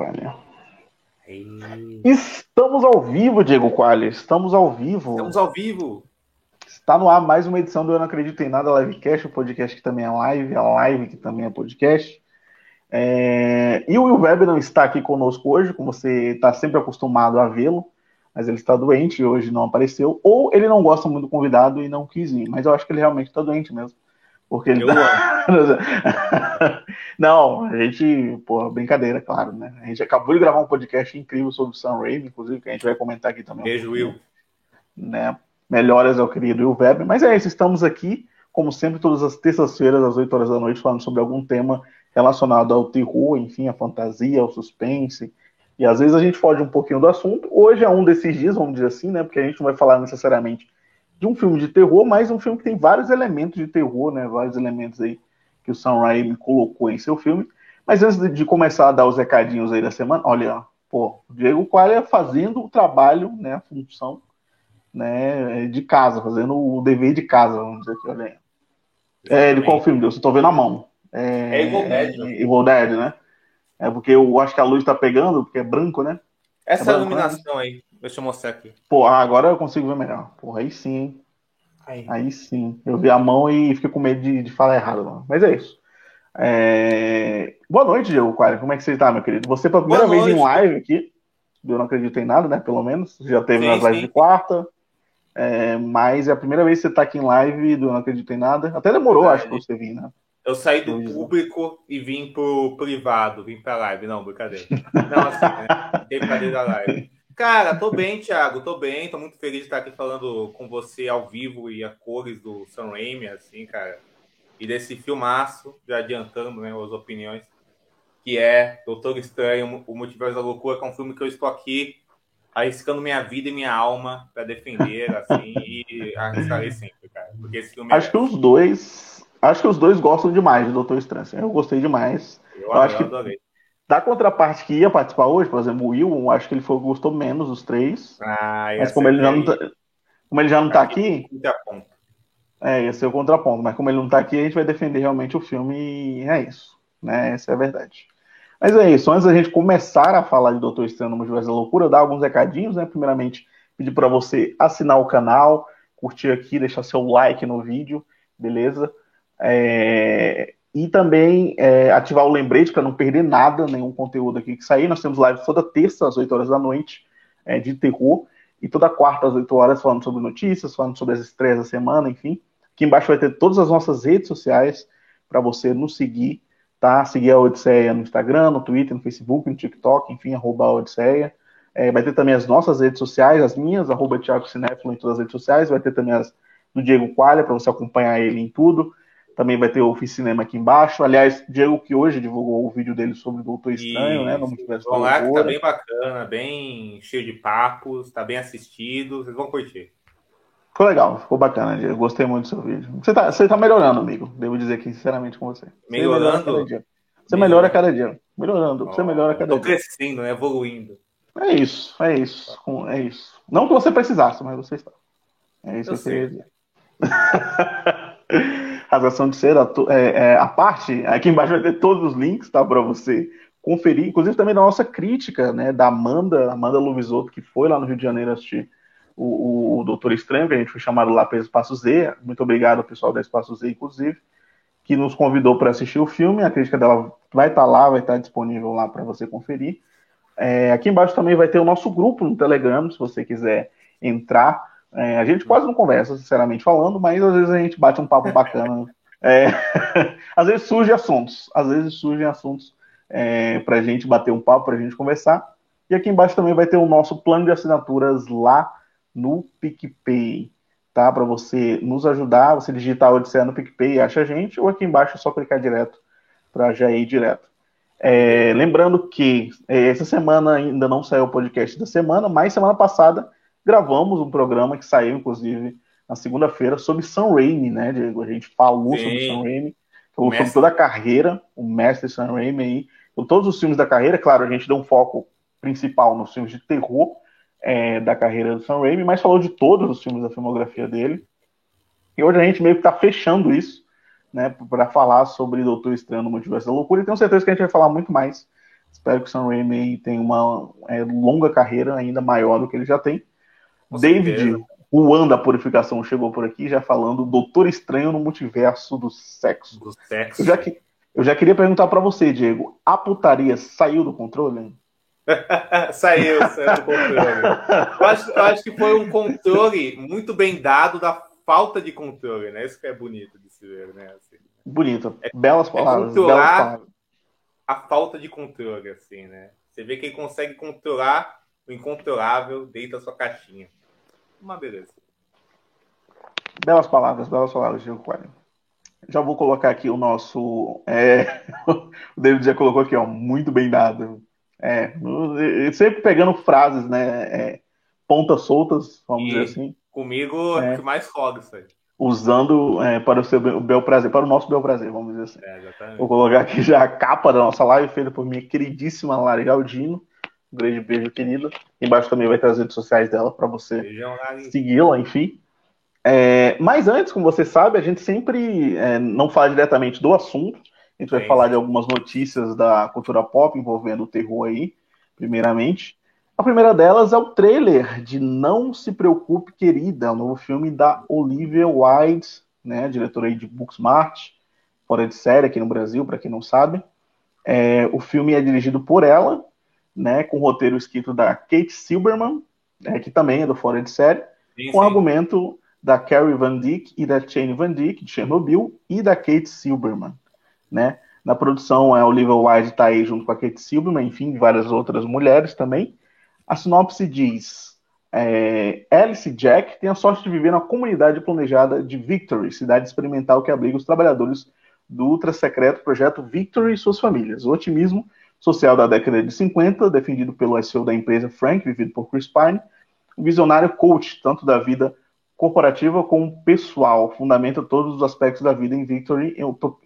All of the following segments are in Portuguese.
Qualia. Estamos ao vivo, Diego Qualia. Estamos ao vivo. Estamos ao vivo. Está no ar mais uma edição do Eu Não Acredito em Nada Livecast, o podcast que também é live, a live que também é podcast. É... E o Will Web não está aqui conosco hoje, como você está sempre acostumado a vê-lo, mas ele está doente e hoje não apareceu. Ou ele não gosta muito do convidado e não quis vir, mas eu acho que ele realmente está doente mesmo. Porque ele. não, a gente. Pô, brincadeira, claro, né? A gente acabou de gravar um podcast incrível sobre o Sam Raimi, inclusive, que a gente vai comentar aqui também. Beijo, Will. Né? Melhoras ao querido Will Weber. Mas é isso, estamos aqui, como sempre, todas as terças-feiras, às 8 horas da noite, falando sobre algum tema relacionado ao terror, enfim, à fantasia, ao suspense. E às vezes a gente foge um pouquinho do assunto. Hoje é um desses dias, vamos dizer assim, né? Porque a gente não vai falar necessariamente de um filme de terror, mas um filme que tem vários elementos de terror, né? Vários elementos aí que o Sam Raimi colocou em seu filme. Mas antes de começar a dar os recadinhos aí da semana, olha, pô, o Diego Qualia fazendo o trabalho, né, a função, né, de casa, fazendo o dever de casa, vamos dizer aqui, olha aí. É, de qual filme, Deus? Eu tô vendo a mão. É, é Evil Dead. Né? Evil Dead, né? É porque eu acho que a luz tá pegando, porque é branco, né? Essa é branco, iluminação né? aí. Deixa eu mostrar aqui. Pô, agora eu consigo ver melhor. Porra, aí sim, hein? Aí. aí sim. Eu vi a mão e fiquei com medo de, de falar errado. Mano. Mas é isso. É... Boa noite, Diego Qualy. Como é que você está, meu querido? Você pela primeira vez em live aqui. Eu não acredito em nada, né? Pelo menos. Já teve sim, nas lives sim. de quarta. É... Mas é a primeira vez que você está aqui em live do Não Acredito em Nada. Até demorou, acho, para você vir, né? Eu saí do público e vim pro privado, vim pra live. Não, brincadeira. Não, assim, né? Brincadeira da live. Cara, tô bem, Thiago, tô bem, tô muito feliz de estar aqui falando com você ao vivo e a cores do Sam Raimi, assim, cara. E desse filmaço, já adiantando, né, as opiniões, que é Doutor Estranho, O Multiverso da Loucura, que é um filme que eu estou aqui arriscando minha vida e minha alma para defender, assim, e arriscarei sempre, cara. Porque esse filme Acho é... que os dois, acho que os dois gostam demais de Doutor Estranho. Assim, eu gostei demais. Eu, eu acho que adorei. Da contraparte que ia participar hoje, por exemplo, o Will, acho que ele foi, gostou menos dos três. Ah, mas como ele, já não tá, como ele já não está aqui. É, ia ser o contraponto. Mas como ele não está aqui, a gente vai defender realmente o filme e é isso. Né? Essa é a verdade. Mas é isso. Antes da gente começar a falar de Doutor Estranho no Multiverso da Loucura, dar alguns recadinhos, né? Primeiramente, pedir para você assinar o canal, curtir aqui, deixar seu like no vídeo, beleza? É... E também é, ativar o lembrete para não perder nada, nenhum conteúdo aqui que sair. Nós temos lives toda terça às 8 horas da noite é, de terror e toda quarta às 8 horas falando sobre notícias, falando sobre as estreias da semana, enfim. Aqui embaixo vai ter todas as nossas redes sociais para você nos seguir, tá? Seguir a Odisseia no Instagram, no Twitter, no Facebook, no TikTok, enfim, arroba a Odisseia. É, vai ter também as nossas redes sociais, as minhas, arroba Thiago Cinéfilo em todas as redes sociais. Vai ter também as do Diego Qualha, para você acompanhar ele em tudo. Também vai ter o Cinema aqui embaixo. Aliás, Diego que hoje divulgou o vídeo dele sobre o Doutor Estranho, né? Multiverso Vão lá que tá bem bacana, bem cheio de papos, tá bem assistido, vocês vão curtir. Ficou legal, ficou bacana, Diego. Gostei muito do seu vídeo. Você tá, você tá melhorando, amigo. Devo dizer aqui, sinceramente, com você. Melhorando? Você, melhora a cada dia. Melhorando, você melhora a cada dia. Tô crescendo, né? Evoluindo. É isso, é isso. É isso. Não que você precisasse, mas você está. É isso eu que eu queria dizer. Rasgação de Cera, é, é, a parte, aqui embaixo vai ter todos os links, tá, para você conferir, inclusive também da nossa crítica, né, da Amanda, Amanda Luvisotto, que foi lá no Rio de Janeiro assistir o, o, o Doutor Estranho, que a gente foi chamado lá pelo Espaço Z, muito obrigado ao pessoal da Espaço Z, inclusive, que nos convidou para assistir o filme, a crítica dela vai estar tá lá, vai estar tá disponível lá para você conferir. É, aqui embaixo também vai ter o nosso grupo no Telegram, se você quiser entrar, é, a gente quase não conversa, sinceramente falando, mas às vezes a gente bate um papo bacana. É, às vezes surgem assuntos, às vezes surgem assuntos é, para a gente bater um papo, para a gente conversar. E aqui embaixo também vai ter o nosso plano de assinaturas lá no PicPay, tá? Para você nos ajudar, você digitar o Odisseia no PicPay e acha a gente, ou aqui embaixo é só clicar direto para já ir direto. É, lembrando que é, essa semana ainda não saiu o podcast da semana, mas semana passada gravamos um programa que saiu, inclusive, na segunda-feira, sobre Sam Raimi, né, Diego? A gente falou Sim. sobre Sam Raimi, falou sobre toda a carreira, o mestre Sam Raimi aí, todos os filmes da carreira, claro, a gente deu um foco principal nos filmes de terror é, da carreira do Sam Raimi, mas falou de todos os filmes da filmografia dele. E hoje a gente meio que está fechando isso, né, para falar sobre Doutor Estranho no Multiverso da Loucura, e tenho certeza que a gente vai falar muito mais Espero que o Sam Raimi tenha uma é, longa carreira ainda maior do que ele já tem. Com David, certeza. o An da Purificação, chegou por aqui já falando Doutor Estranho no Multiverso do Sexo. Do sexo. Eu já, que, eu já queria perguntar para você, Diego, a putaria saiu do controle? saiu, saiu do controle. Eu acho, eu acho que foi um controle muito bem dado da falta de controle, né? Isso que é bonito de se ver, né? Assim, bonito. É, belas palavras. É controlar belas palavras. a falta de controle, assim, né? Você vê que ele consegue controlar o incontrolável dentro da sua caixinha. Uma beleza. Belas palavras, belas palavras, Diego Coelho. Já vou colocar aqui o nosso. É... o David já colocou aqui, ó, muito bem dado. É, sempre pegando frases, né? É, pontas soltas, vamos e dizer assim. Comigo é, que mais roda isso aí. Usando é, para o seu bel prazer, para o nosso bel prazer, vamos dizer assim. É, Vou colocar aqui já a capa da nossa live, feita por minha queridíssima Lari Galdino. Um grande beijo, querida. Embaixo também vai ter as redes sociais dela para você segui-la, enfim. É, mas antes, como você sabe, a gente sempre é, não fala diretamente do assunto, a gente vai Sim. falar de algumas notícias da cultura pop envolvendo o terror aí, primeiramente. A primeira delas é o trailer de Não Se Preocupe, Querida, o novo filme da Olivia Wilde, né, diretora aí de Booksmart, fora de série aqui no Brasil, para quem não sabe. É, o filme é dirigido por ela, né, com o roteiro escrito da Kate Silberman, é, que também é do fora de série, sim, com sim. argumento da Carrie Van Dyck e da Shane Van Dyck, de Chernobyl, e da Kate Silberman né? Na produção, a Olivia Wilde está aí junto com a Kate Silverman, enfim, várias outras mulheres também. A sinopse diz: é, Alice e Jack têm a sorte de viver na comunidade planejada de Victory, cidade experimental que abriga os trabalhadores do ultra secreto projeto Victory e suas famílias. O otimismo social da década de 50, defendido pelo SEO da empresa Frank, vivido por Chris Pine, um visionário coach, tanto da vida corporativa como pessoal, fundamenta todos os aspectos da vida em Victory,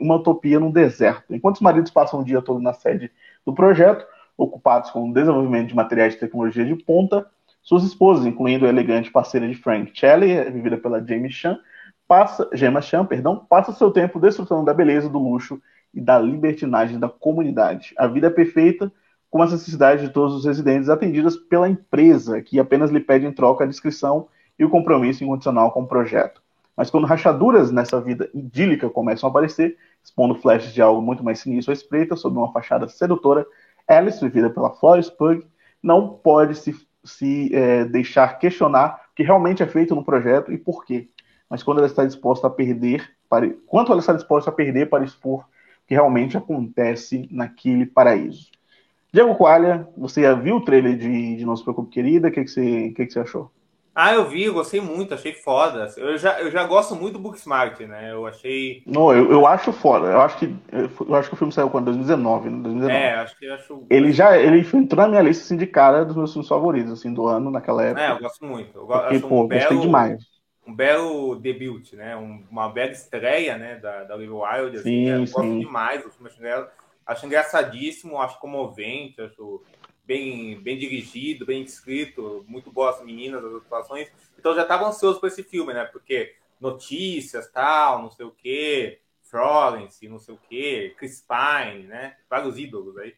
uma utopia no deserto. Enquanto os maridos passam o dia todo na sede do projeto, ocupados com o desenvolvimento de materiais de tecnologia de ponta, suas esposas, incluindo a elegante parceira de Frank Shelley, vivida pela Jamie Chan, passa, Gemma Chan, perdão, passa seu tempo desfrutando da beleza, do luxo e da libertinagem da comunidade. A vida é perfeita, com as necessidades de todos os residentes atendidas pela empresa, que apenas lhe pede em troca a descrição e o compromisso incondicional com o projeto. Mas quando rachaduras nessa vida idílica começam a aparecer, expondo flashes de algo muito mais sinistro à espreita, sob uma fachada sedutora, Alice, vivida pela Florence Pug, não pode se, se é, deixar questionar o que realmente é feito no projeto e por quê. Mas quando ela está disposta a perder, para, quanto ela está disposta a perder para expor que realmente acontece naquele paraíso. Diego Coalha, você já viu o trailer de, de Não Se Preocupe Querida? O que, que, você, que, que você achou? Ah, eu vi, eu gostei muito, achei foda. Eu já, eu já gosto muito do Booksmart, né? Eu achei. Não, eu, eu acho foda. Eu acho que eu acho que o filme saiu quando 2019, né? 2019. É, acho que acho. Ele já ele entrou na minha lista assim, de cara dos meus filmes favoritos assim do ano naquela época. É, eu gosto muito. Eu Porque, acho pô, um belo, demais. Um belo debut, né? Um, uma bela estreia, né, da, da Olivia Wilde. Assim, sim, eu sim. gosto demais do filme. Acho, acho engraçadíssimo, acho comovente, acho bem, bem dirigido, bem escrito, muito boas meninas, as atuações. Então já estava ansioso para esse filme, né? Porque notícias, tal, não sei o quê, Florence, não sei o quê, Chris Pine, né? Vários ídolos aí.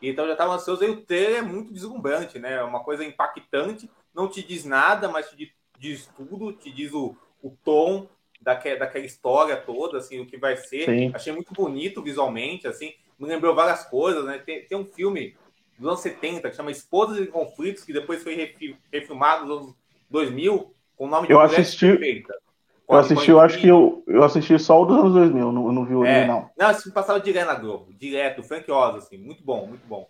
Então já estava ansioso. E o trailer é muito deslumbrante, né? É uma coisa impactante, não te diz nada, mas te diz tudo, te diz o, o tom daquela, daquela história toda, assim, o que vai ser. Sim. Achei muito bonito visualmente, assim, me lembrou várias coisas, né? Tem, tem um filme dos anos 70, que chama Esposas em Conflitos, que depois foi refilmado nos anos 2000, com o nome de eu assisti, Perfeita. Eu assisti, eu acho que eu, eu assisti só o dos anos 2000, não, não vi o é, original. Não, esse passava direto na Globo, direto, Frank Oz, assim, muito bom, muito bom.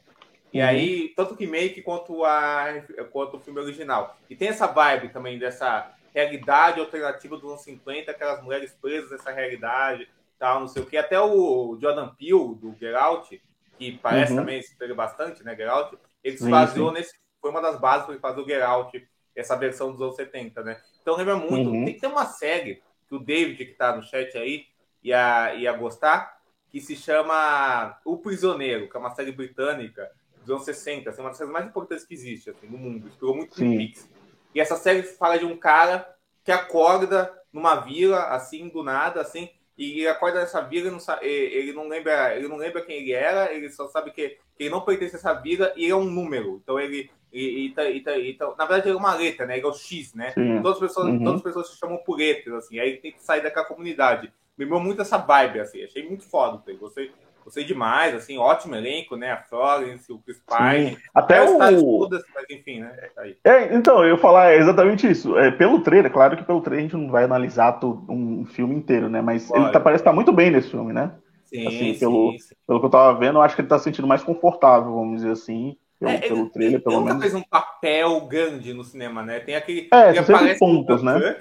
E uhum. aí, tanto o remake quanto, a, quanto o filme original. E tem essa vibe também dessa realidade alternativa dos anos 50, aquelas mulheres presas nessa realidade, tal, não sei o que. Até o Jordan Peele, do Get Out, que parece uhum. também se pega bastante, né, Geralt, ele se baseou nesse, foi uma das bases para ele fazer o Geralt, essa versão dos anos 70, né? Então lembra muito, uhum. tem que ter uma série que o David, que está no chat aí, ia, ia gostar, que se chama O Prisioneiro, que é uma série britânica dos anos 60, assim, uma das séries mais importantes que existe assim, no mundo, inspirou muito Twin Peaks. E essa série fala de um cara que acorda numa vila, assim, do nada, assim, e acorda nessa vila, ele não, sabe, ele não lembra, ele não lembra quem ele era, ele só sabe que, que ele não pertence a essa vida e é um número. Então ele. E, e, tá, tá, tá, na verdade, ele é uma letra, né? Ele é o X, né? Todas as, pessoas, uhum. todas as pessoas se chamam por letras, assim. Aí ele tem que sair daquela comunidade. Me lembrou muito essa vibe, assim. Achei muito foda. Gostei, gostei demais, assim. Ótimo elenco, né? A Florence, o Chris Pine. Até é, o... Todas, mas enfim, né? Tá é, então, eu ia falar exatamente isso. É, pelo trailer, claro que pelo trailer a gente não vai analisar todo, um filme inteiro, né? Mas ele tá, parece estar tá muito bem nesse filme, né? Sim, assim, sim, pelo, sim. pelo que eu tava vendo, eu acho que ele tá se sentindo mais confortável, vamos dizer assim. Pelo, É, pelo trailer, ele pelo nunca menos. fez um papel grande no cinema, né? Tem aquele. É, aparece no pontas, né?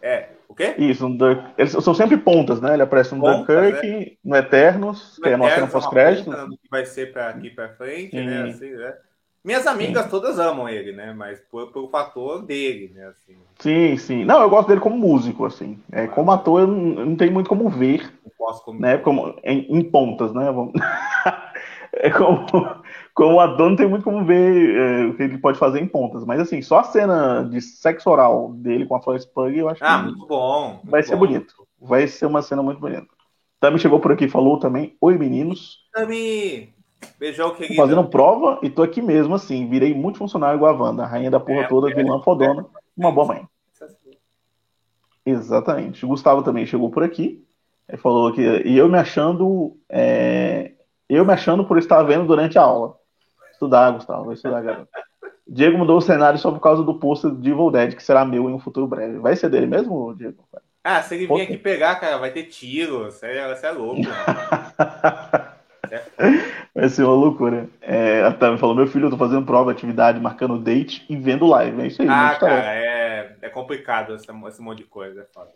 É, o quê? Isso, um Dun- eles são sempre pontas, né? Ele aparece no Dunkirk, no Eternos, que é a nossa cena pós-crédito. que vai ser pra aqui pra frente, Sim. né? Assim, né? Minhas amigas todas amam ele, né? Mas por, pelo fator dele, né? Assim, Sim, sim. Não, eu gosto dele como músico, assim. É, como ator, eu não, eu não tenho muito como ver, não posso como. né? Como, em, em pontas, né? Vamos- é como, como ator, não tem muito como ver é, o que ele pode fazer em pontas. Mas, assim, só a cena de sexo oral dele com a Florence Pug, eu acho Ah, que muito bom. muito vai ser bom. bonito. Vai ser uma cena muito bonita. Também chegou por aqui e falou também: Oi, meninos. Tami, beijão, querido. fazendo prova e tô aqui mesmo, assim. Virei multifuncionário igual a Wanda, a rainha da porra É, toda, é, vilã fodona, uma boa mãe. Exatamente. O Gustavo também chegou por aqui. Ele falou que. E eu me achando. é, eu me achando por estar vendo durante a aula. Estudar, Gustavo, vai estudar, garoto. Diego mudou o cenário só por causa do pôster de Evil Dead, que será meu em um futuro breve. Vai ser dele mesmo, Diego? Ah, se ele vir aqui pegar, cara, vai ter tiro. Você é, você é louco. mano. Vai ser uma loucura. É, a Tami falou: meu filho, eu tô fazendo prova, atividade, marcando date e vendo live. É isso aí, Ah, gente, tá cara, é, é complicado esse, esse monte de coisa. É foda.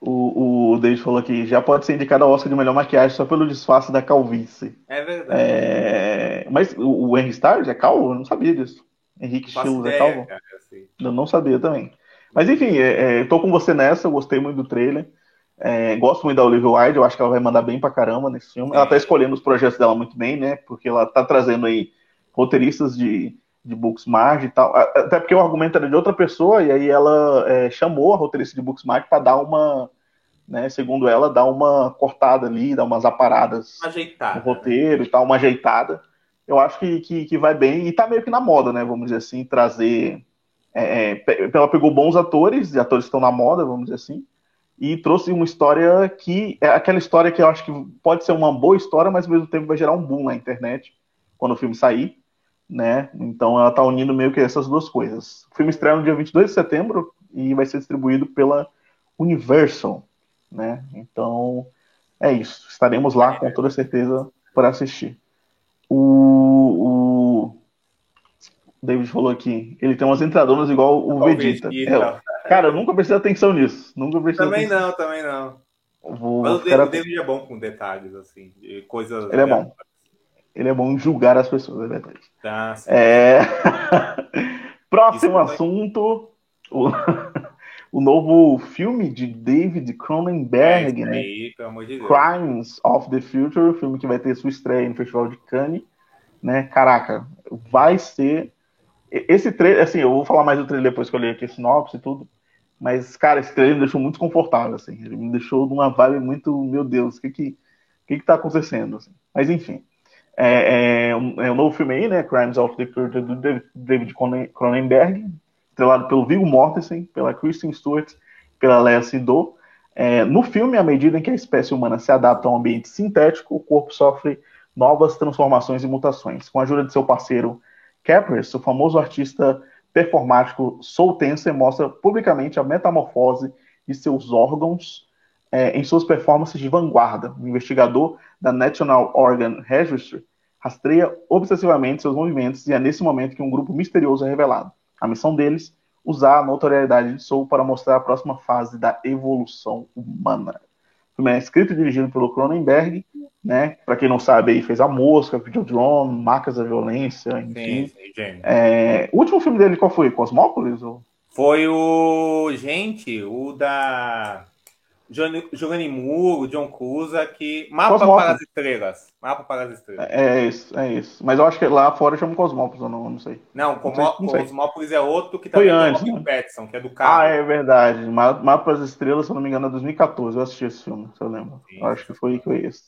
O, o David falou que já pode ser indicado ao Oscar de melhor maquiagem só pelo disfarce da calvície. É verdade. É, Mas o, o Henry Stars é calvo? Eu não sabia disso. Henrique Stilos é calvo? cara, assim. Eu não sabia também. Mas enfim, é, é, tô com você nessa, eu gostei muito do trailer. É, gosto muito da Olivia Wilde, eu acho que ela vai mandar bem pra caramba nesse filme. Ela tá escolhendo os projetos dela muito bem, né? Porque ela tá trazendo aí roteiristas de, de Booksmart e tal. Até porque o argumento era de outra pessoa, e aí ela é, chamou a roteirista de Booksmart para dar uma, né, segundo ela, dar uma cortada ali, dar umas aparadas Ajeitada. no roteiro e tal, uma ajeitada. Eu acho que, que, que vai bem e tá meio que na moda, né? Vamos dizer assim, trazer. é, é, ela pegou bons atores, e atores estão na moda, vamos dizer assim, e trouxe uma história que é aquela história que eu acho que pode ser uma boa história, mas ao mesmo tempo vai gerar um boom na internet quando o filme sair, né? Então ela tá unindo meio que essas duas coisas. O filme estreia no dia 22 de setembro e vai ser distribuído pela Universal, né? Então é isso. Estaremos lá com toda certeza para assistir. O, o David falou aqui, ele tem umas entradonas igual o Igual o Vegeta. Vegeta. É, cara, eu nunca prestei atenção nisso. Nunca prestei Também atenção. não, também não. Vou, Mas o ficar David, o. David é bom com detalhes, assim, coisas. Ele é bom. Ele é bom em julgar as pessoas, é verdade. Tá. É... Próximo Isso foi- assunto. O... o novo filme de David Cronenberg, É, né? aí, de. Crimes of the Future, filme que vai ter sua estreia no Festival de Cannes, né? Caraca, vai ser esse trailer, assim, eu vou falar mais do trailer depois que eu ler aqui a sinopse e tudo, mas cara, esse trailer me deixou muito confortável, assim, ele me deixou numa vibe muito, meu Deus, o que que, que que tá acontecendo, assim. Mas enfim, é, é, um, é um novo filme aí, né? Crimes of the Future do David- David Cronen- Cronenberg, estrelado pelo Viggo Mortensen, pela Kristen Stewart, pela Lea Seydoux. É, no filme, à medida em que a espécie humana se adapta a um ambiente sintético, o corpo sofre novas transformações e mutações. Com a ajuda de seu parceiro Capris, o famoso artista performático Soul Tenser mostra publicamente a metamorfose de seus órgãos é, em suas performances de vanguarda. O investigador da National Organ Registry rastreia obsessivamente seus movimentos e é nesse momento que um grupo misterioso é revelado. A missão deles usar a notoriedade de Soul para mostrar a próxima fase da evolução humana. O filme é escrito e dirigido pelo Cronenberg, né? Para quem não sabe, aí fez A Mosca, Videodrome, Marcas da Violência, Sim, enfim. sim, gênio. É, o último filme dele qual foi? Cosmópolis? Ou... Foi o. Gente, o da. Johnny, Giovanni Moore, o John Cusa, que. Mapa Cosmópolis. para as estrelas. Mapa para as estrelas. É isso, é isso. Mas eu acho que lá fora chama Cosmópolis, eu não, não sei. Não, Não sei, não sei. Cosmópolis é outro que Foi também tem antes, o Robin né? Pattinson, que é do carro. Ah, é verdade. Ma- Mapa das Estrelas, se eu não me engano, é 2014. Eu assisti esse filme, se eu lembro. Eu acho que foi, foi esse.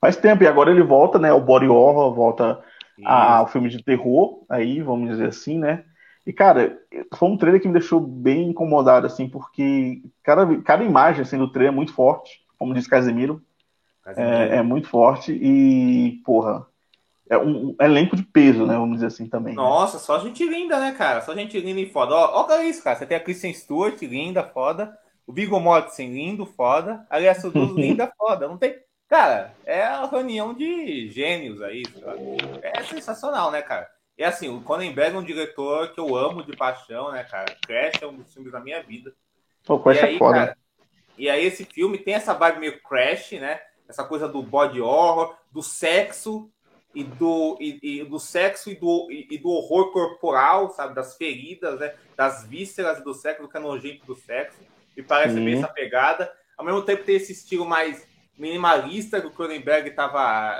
Faz tempo, e agora ele volta, né? O body horror, volta a, o filme de terror, aí, vamos dizer assim, né? E, cara, foi um trailer que me deixou bem incomodado, assim, porque cada, cada imagem assim, do trailer é muito forte, como diz Casemiro. Casemiro. É, é, muito forte e, porra, é um, elenco de peso, né? Vamos dizer assim também. Né? Nossa, né? só gente linda, né, cara? Só gente linda e foda. Ó, olha isso, cara. Você tem a Kristen Stewart, linda, foda. O Viggo Mortensen, lindo, foda. Aliás, todos linda, foda. Não tem. Cara, é a reunião de gênios aí. É sensacional, né, cara? E assim, o Cronenberg é um diretor que eu amo de paixão, né, cara? Crash é um dos filmes da minha vida. Pô, Crash é foda. Cara, e aí esse filme tem essa vibe meio Crash, né? Essa coisa do body horror, do sexo e do, e, e do sexo e do, e, e, do horror corporal, sabe? Das feridas, né? Das vísceras do sexo, do que é nojento do sexo. E parece Sim. bem essa pegada. Ao mesmo tempo tem esse estilo mais minimalista que o Cronenberg estava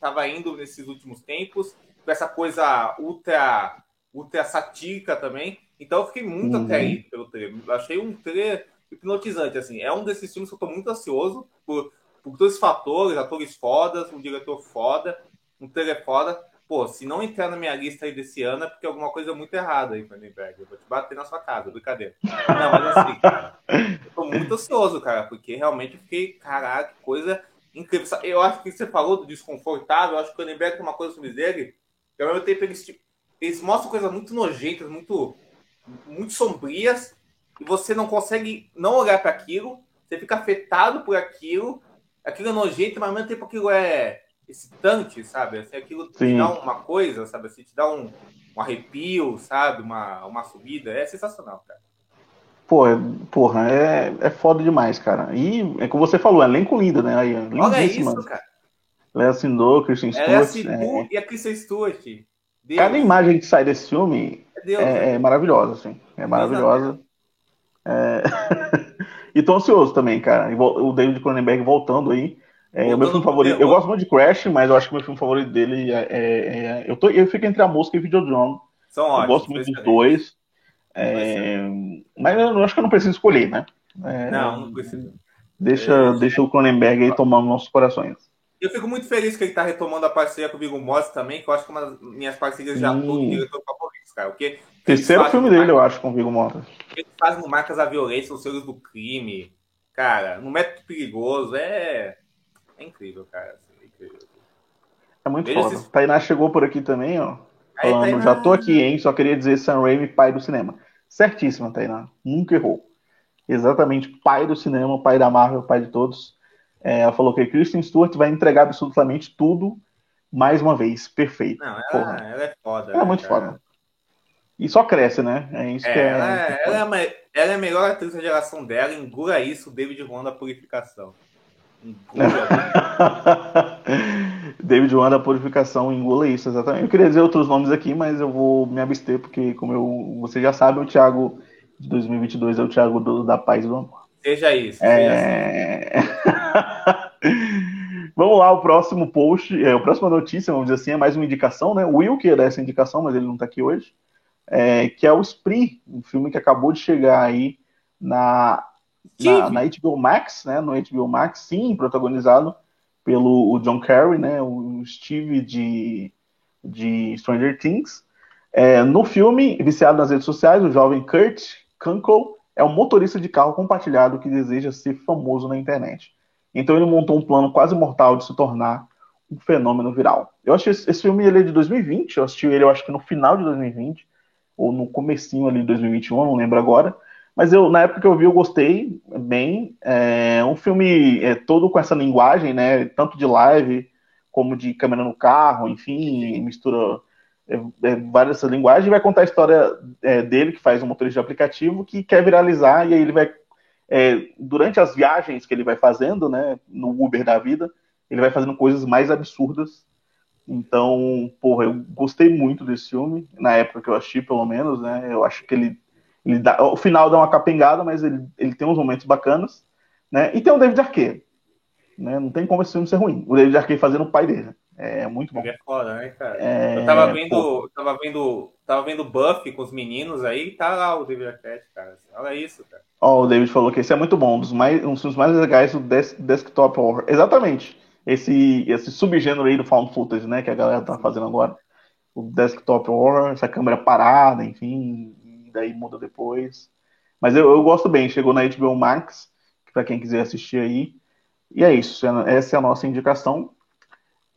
tava indo nesses últimos tempos com essa coisa ultra, ultra satírica também. Então eu fiquei muito uhum. atraído pelo trailer. Achei um trailer hipnotizante, assim. É um desses filmes que eu tô muito ansioso por, por todos os fatores, atores fodas, um diretor foda, um trailer foda. Pô, se não entrar na minha lista aí desse ano é porque alguma coisa muito errada aí, Vandenberg. Eu vou te bater na sua casa, brincadeira. Não, mas assim, cara, eu tô muito ansioso, cara, porque realmente eu fiquei, caraca, que coisa incrível. Eu acho que você falou do desconfortável, eu acho que o Vandenberg tem uma coisa sobre dele e ao mesmo tempo eles, eles mostram coisas muito nojentas, muito, muito sombrias, e você não consegue não olhar para aquilo, você fica afetado por aquilo, aquilo é nojento, mas ao mesmo tempo aquilo é excitante, sabe? Assim, aquilo Sim. te dá uma coisa, sabe? Assim, te dá um, um arrepio, sabe? Uma, uma subida. É sensacional, cara. Pô, é, porra, é, é foda demais, cara. E é como você falou, é elenco lindo, né? Aí, Olha isso, cara. Léa Sindor, Kristen Stewart. Léa Sindor é... e a Kristen Stewart. Deus. Cada imagem que sai desse filme é, é, é maravilhosa, assim. É maravilhosa. É... e tô ansioso também, cara. O David Cronenberg voltando aí. É o meu filme favorito. Eu gosto muito de Crash, mas eu acho que o meu filme favorito dele é. é, é eu, tô, eu fico entre a música e o Videodrome. São ótimos. Eu gosto muito dos dois. É, mas eu acho que eu não preciso escolher, né? É, não, não precisa. Deixa, deixa o Cronenberg aí tomar nossos corações. Eu fico muito feliz que ele está retomando a parceria com o Mortensen também, que eu acho que é uma das minhas parcerias já hum. diretor favoritos, cara. Porque Terceiro filme dele, eu acho, com o Viggo Mortensen. Ele faz no Marcas da Violência, os Senhores do Crime, cara, no Método Perigoso, é, é incrível, cara. Assim, é, incrível. é muito Veja foda. Esses... Tainá chegou por aqui também, ó. Falando, Tainá... já tô aqui, hein? Só queria dizer Sam Raimi, pai do cinema. Certíssima, Tainá. Nunca errou. Exatamente, pai do cinema, pai da Marvel, pai de todos. É, ela falou que Kristen Stewart vai entregar absolutamente tudo mais uma vez. Perfeito. Não, ela, ela é foda. Ela é muito foda. E só cresce, né? É isso é, que é. Ela, é, ela, é ela é a melhor atriz da geração dela. Engula isso, David Wan da Purificação. David Wan da Purificação, engula isso, exatamente. Eu queria dizer outros nomes aqui, mas eu vou me abster, porque, como eu, você já sabe, o Thiago de 2022 é o Thiago do, da Paz do Amor. Seja isso. É... Seja vamos lá, o próximo post, é, a próxima notícia, vamos dizer assim, é mais uma indicação, né? O Will que é dessa indicação, mas ele não está aqui hoje, é, que é o Spree, um filme que acabou de chegar aí na, na, na, HBO Max, né? No HBO Max, sim, protagonizado pelo o John Kerry, né? O Steve de, de Stranger Things. É, no filme, viciado nas redes sociais, o jovem Kurt Kunkel é um motorista de carro compartilhado que deseja ser famoso na internet. Então ele montou um plano quase mortal de se tornar um fenômeno viral. Eu acho esse, esse filme ele é de 2020, eu assisti ele eu acho que no final de 2020 ou no comecinho ali de 2021, não lembro agora. Mas eu na época que eu vi eu gostei bem. É um filme é, todo com essa linguagem, né? Tanto de live como de câmera no carro, enfim, mistura é, é, várias linguagens, vai contar a história é, dele, que faz um motorista de aplicativo, que quer viralizar, e aí ele vai, é, durante as viagens que ele vai fazendo, né, no Uber da vida, ele vai fazendo coisas mais absurdas. Então, porra, eu gostei muito desse filme, na época que eu assisti, pelo menos, né, eu acho que ele, ele dá, o final dá uma capengada, mas ele, ele tem uns momentos bacanas, né, e tem o David Arquette, né, não tem como esse filme ser ruim, o David Arquette fazendo o pai dele. É muito bom. É foda, né, cara? É... Eu tava vendo, tava vendo, tava vendo Buff com os meninos aí, tá lá o David Arquette, cara. Olha isso, cara. Ó, oh, o David falou que esse é muito bom, um dos, mais, um dos mais legais do des desktop horror. Exatamente. esse, esse subgênero aí do found footage, né, que a galera tá fazendo agora. O desktop horror, essa câmera parada, enfim, e daí muda depois. Mas eu, eu gosto bem, chegou na HBO Max, para quem quiser assistir aí. E é isso, essa é a nossa indicação.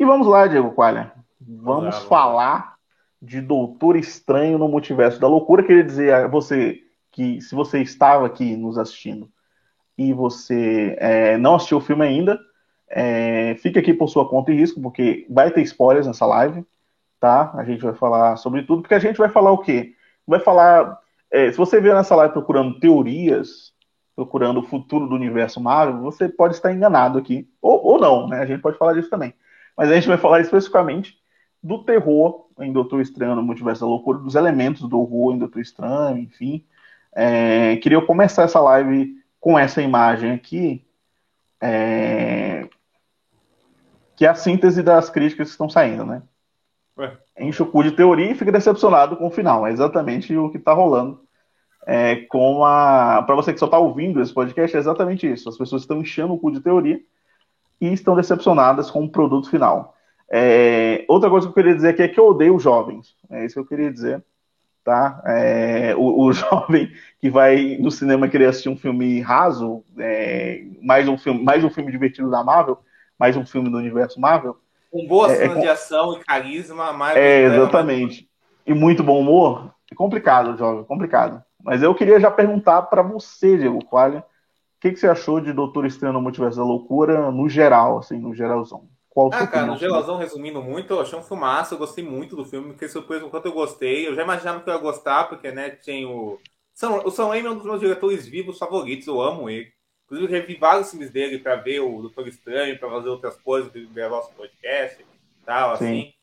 E vamos lá, Diego Qualha. Vamos falar de Doutor Estranho no Multiverso da Loucura. Queria dizer a você que se você estava aqui nos assistindo e você é, não assistiu o filme ainda, é, fique aqui por sua conta e risco, porque vai ter spoilers nessa live, tá? A gente vai falar sobre tudo, porque a gente vai falar o quê? Vai falar. É, se você vier nessa live procurando teorias, procurando o futuro do universo Marvel, você pode estar enganado aqui. Ou, ou não, né? A gente pode falar disso também. Mas a gente vai falar especificamente do terror em Doutor Estranho no Multiverso da Loucura, dos elementos do horror em Doutor Estranho, enfim. É, queria começar essa live com essa imagem aqui, é, que é a síntese das críticas que estão saindo, né? Ué. Enche o cu de teoria e fica decepcionado com o final. É exatamente o que está rolando é, com a. Para você que só está ouvindo esse podcast, é exatamente isso. As pessoas estão enchendo o cu de teoria e estão decepcionadas com o produto final. É, outra coisa que eu queria dizer aqui é que eu odeio jovens. É isso que eu queria dizer. Tá? É, o, o, jovem que vai no cinema querer assistir um filme raso, é, mais, um filme, mais um filme divertido da Marvel, mais um filme do universo Marvel. Com boas é, é cenas de ação e carisma, mais. É, exatamente. E muito bom humor. É complicado, jovem, complicado. Mas eu queria já perguntar para você, Diego Qualha, o que, que, você achou de Doutor Estranho no Multiverso da Loucura no geral, assim, no geralzão? Qual ah, cara, no geralzão, resumindo muito, eu achei um filmaço, eu gostei muito do filme, fiquei surpreso com quanto eu gostei. Eu já imaginava que eu ia gostar, porque, né, tem o... São, o Sam Raimi é um dos meus diretores vivos favoritos, eu amo ele. Inclusive, revi vários filmes dele para ver o Doutor Estranho, para fazer outras coisas, ver nosso podcast e tal, Sim. assim.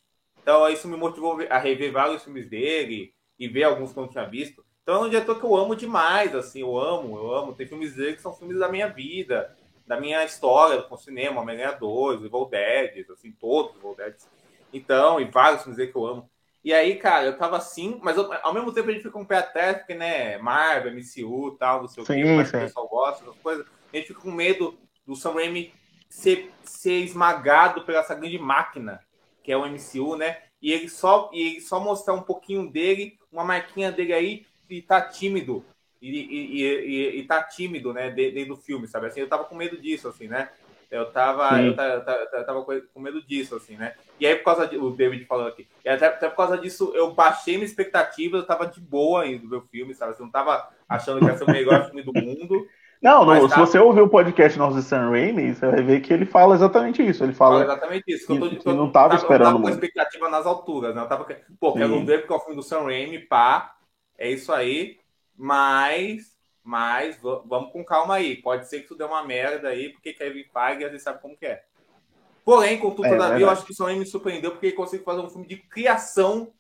Então, isso me motivou a rever vários filmes dele e ver alguns que eu não tinha visto. Então é um diretor que eu amo demais, assim, eu amo, eu amo. Tem filmes dele que são filmes da minha vida, da minha história com o cinema, Homem-Aranha 2, Evil Dead, assim, todos os Evil Dead. Então, e vários filmes dele que eu amo. E aí, cara, eu tava assim, mas eu, ao mesmo tempo a gente fica com um pé atrás, porque, né, Marvel, MCU tal, não sei o que, o pessoal gosta das coisas. A gente fica com medo do Sam Raimi ser, ser esmagado pela essa grande máquina que é o MCU, né? E ele só, e ele só mostrar um pouquinho dele, uma marquinha dele aí, e tá tímido. E, e, e, e tá tímido, né, dentro do filme, sabe? Assim, eu tava com medo disso, assim, né? Eu tava, eu tava, eu tava, com medo disso, assim, né? E aí, por causa de, o David falando aqui, e até, até por causa disso, eu baixei minha expectativa, eu tava de boa ainda do meu filme, sabe? Assim, eu não tava achando que ia ser o melhor filme do mundo. Não, não se tá... você ouvir o podcast nosso de Sam Raimi, você vai ver que ele fala exatamente isso. Ele fala, fala exatamente isso. Que, eu, tô, não tava, tava esperando. Eu tava com expectativa nas alturas, né? Eu tava, pô, quero ver porque é o filme do Sam Raimi, pá. É isso aí. Mas, mas vamos com calma aí. Pode ser que tu dê uma merda aí, porque Kevin Feige gente sabe como que é. Porém, contudo, é, todavia, é eu acho que o Sam me surpreendeu porque ele consegue fazer um filme de criação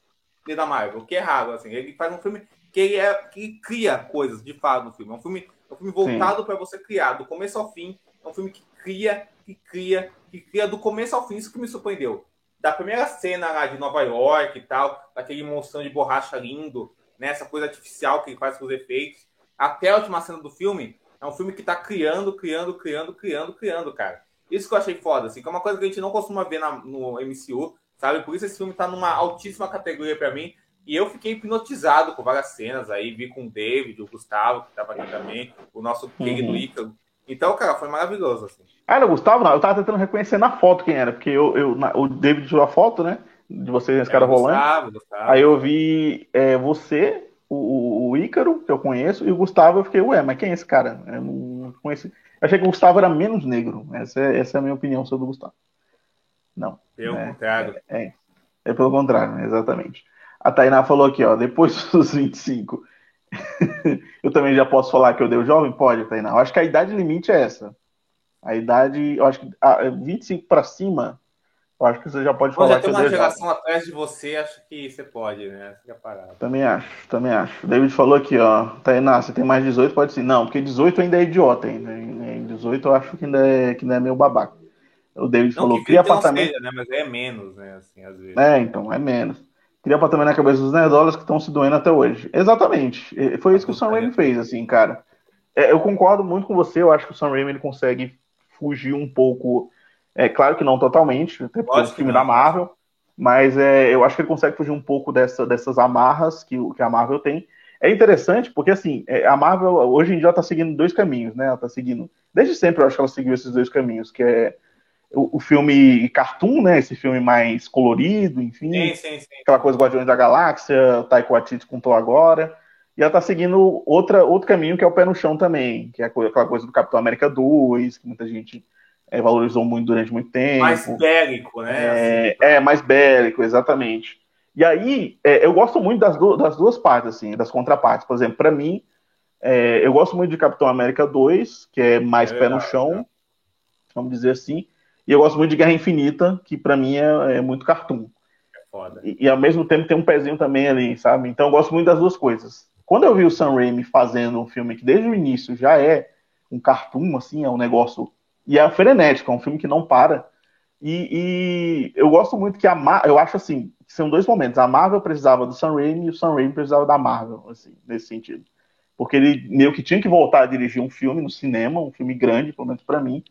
da Marvel, o que é raro, assim. Ele faz um filme que ele, é, que cria coisas, de fato, no filme. É um filme, é um filme voltado para você criar, do começo ao fim. É um filme que cria, que cria, que cria do começo ao fim. Isso que me surpreendeu. Da primeira cena lá de Nova York e tal, daquele monstro de borracha lindo, né, essa coisa artificial que faz com os efeitos, até a última cena do filme, é um filme que tá criando, criando, criando, criando, criando, cara. Isso que eu achei foda, assim, que é uma coisa que a gente não costuma ver na, no MCU, sabe? Por isso esse filme tá numa altíssima categoria para mim. E eu fiquei hipnotizado com várias cenas aí, vi com o David, o Gustavo, que tava aqui também, o nosso querido uhum. Ícaro. Então, cara, foi maravilhoso, assim. Ah, era o Gustavo? Não, eu tava tentando reconhecer na foto quem era, porque eu, eu na, o David tirou a foto, né? De vocês, esse é, cara rolando. Gustavo, Gustavo. Aí eu vi é, você, o, o, Ícaro, que eu conheço, e o Gustavo, eu fiquei, ué, mas quem é esse cara? Eu não conheci. Eu achei que o Gustavo era menos negro. Essa é, essa é a minha opinião sobre o Gustavo. Não. Pelo é, contrário. É, é, é, pelo contrário, exatamente. A Tainá falou aqui, ó, depois dos 25. eu também já posso falar que eu dei o jovem? Pode, Tainá. Eu acho que a idade limite é essa. A idade, eu acho que a, 25 para cima eu acho que você já pode falar. Já tem uma geração atrás de você, acho que você pode, né? Fica parado. Também acho, também acho. O David falou aqui, ó. Tainá, você tem mais 18, pode sim. Não, porque 18 ainda é idiota ainda. Em 18 eu acho que ainda é, que ainda é meio babaca. O David não, falou, cria apartamento. Seja, né? Mas é menos, né? Assim, às vezes. É, então, é menos. Cria apartamento na cabeça dos nerdolas que estão se doendo até hoje. Exatamente. Foi isso que o Sam Raimi fez, assim, cara. É, eu concordo muito com você, eu acho que o Sam Raimi ele consegue fugir um pouco É claro que não totalmente, até porque é um filme da Marvel, mas é, eu acho que ele consegue fugir um pouco dessa, dessas amarras que, que a Marvel tem. É interessante porque, assim, é, a Marvel hoje em dia está seguindo dois caminhos, né? Ela está seguindo, desde sempre eu acho que ela seguiu esses dois caminhos, que é o, o filme cartoon, né? Esse filme mais colorido, enfim. Sim, sim, sim. Aquela coisa Guardiões da Galáxia, Taiko Waititi contou agora. E ela está seguindo outra, outro caminho que é o pé no chão também, que é aquela coisa do Capitão América 2, que muita gente é, valorizou muito durante muito tempo. Mais bélico, né? É, assim, é mais bélico, exatamente. E aí, é, eu gosto muito das, do, das duas partes, assim, das contrapartes. Por exemplo, para mim, é, eu gosto muito de Capitão América 2, que é mais é pé no chão, vamos dizer assim. E eu gosto muito de Guerra Infinita, que para mim é, é, muito cartoon. É foda. E, e, ao mesmo tempo tem um pezinho também ali, sabe? Então eu gosto muito das duas coisas. Quando eu vi o Sam Raimi fazendo um filme que desde o início já é um cartoon, assim, é um negócio. E é frenético, é um filme que não para. E, e eu gosto muito que a Marvel, eu acho assim, são dois momentos. A Marvel precisava do Sam Raimi e o Sam Raimi precisava da Marvel, assim, nesse sentido. Porque ele meio que tinha que voltar a dirigir um filme no cinema, um filme grande, pelo menos para mim.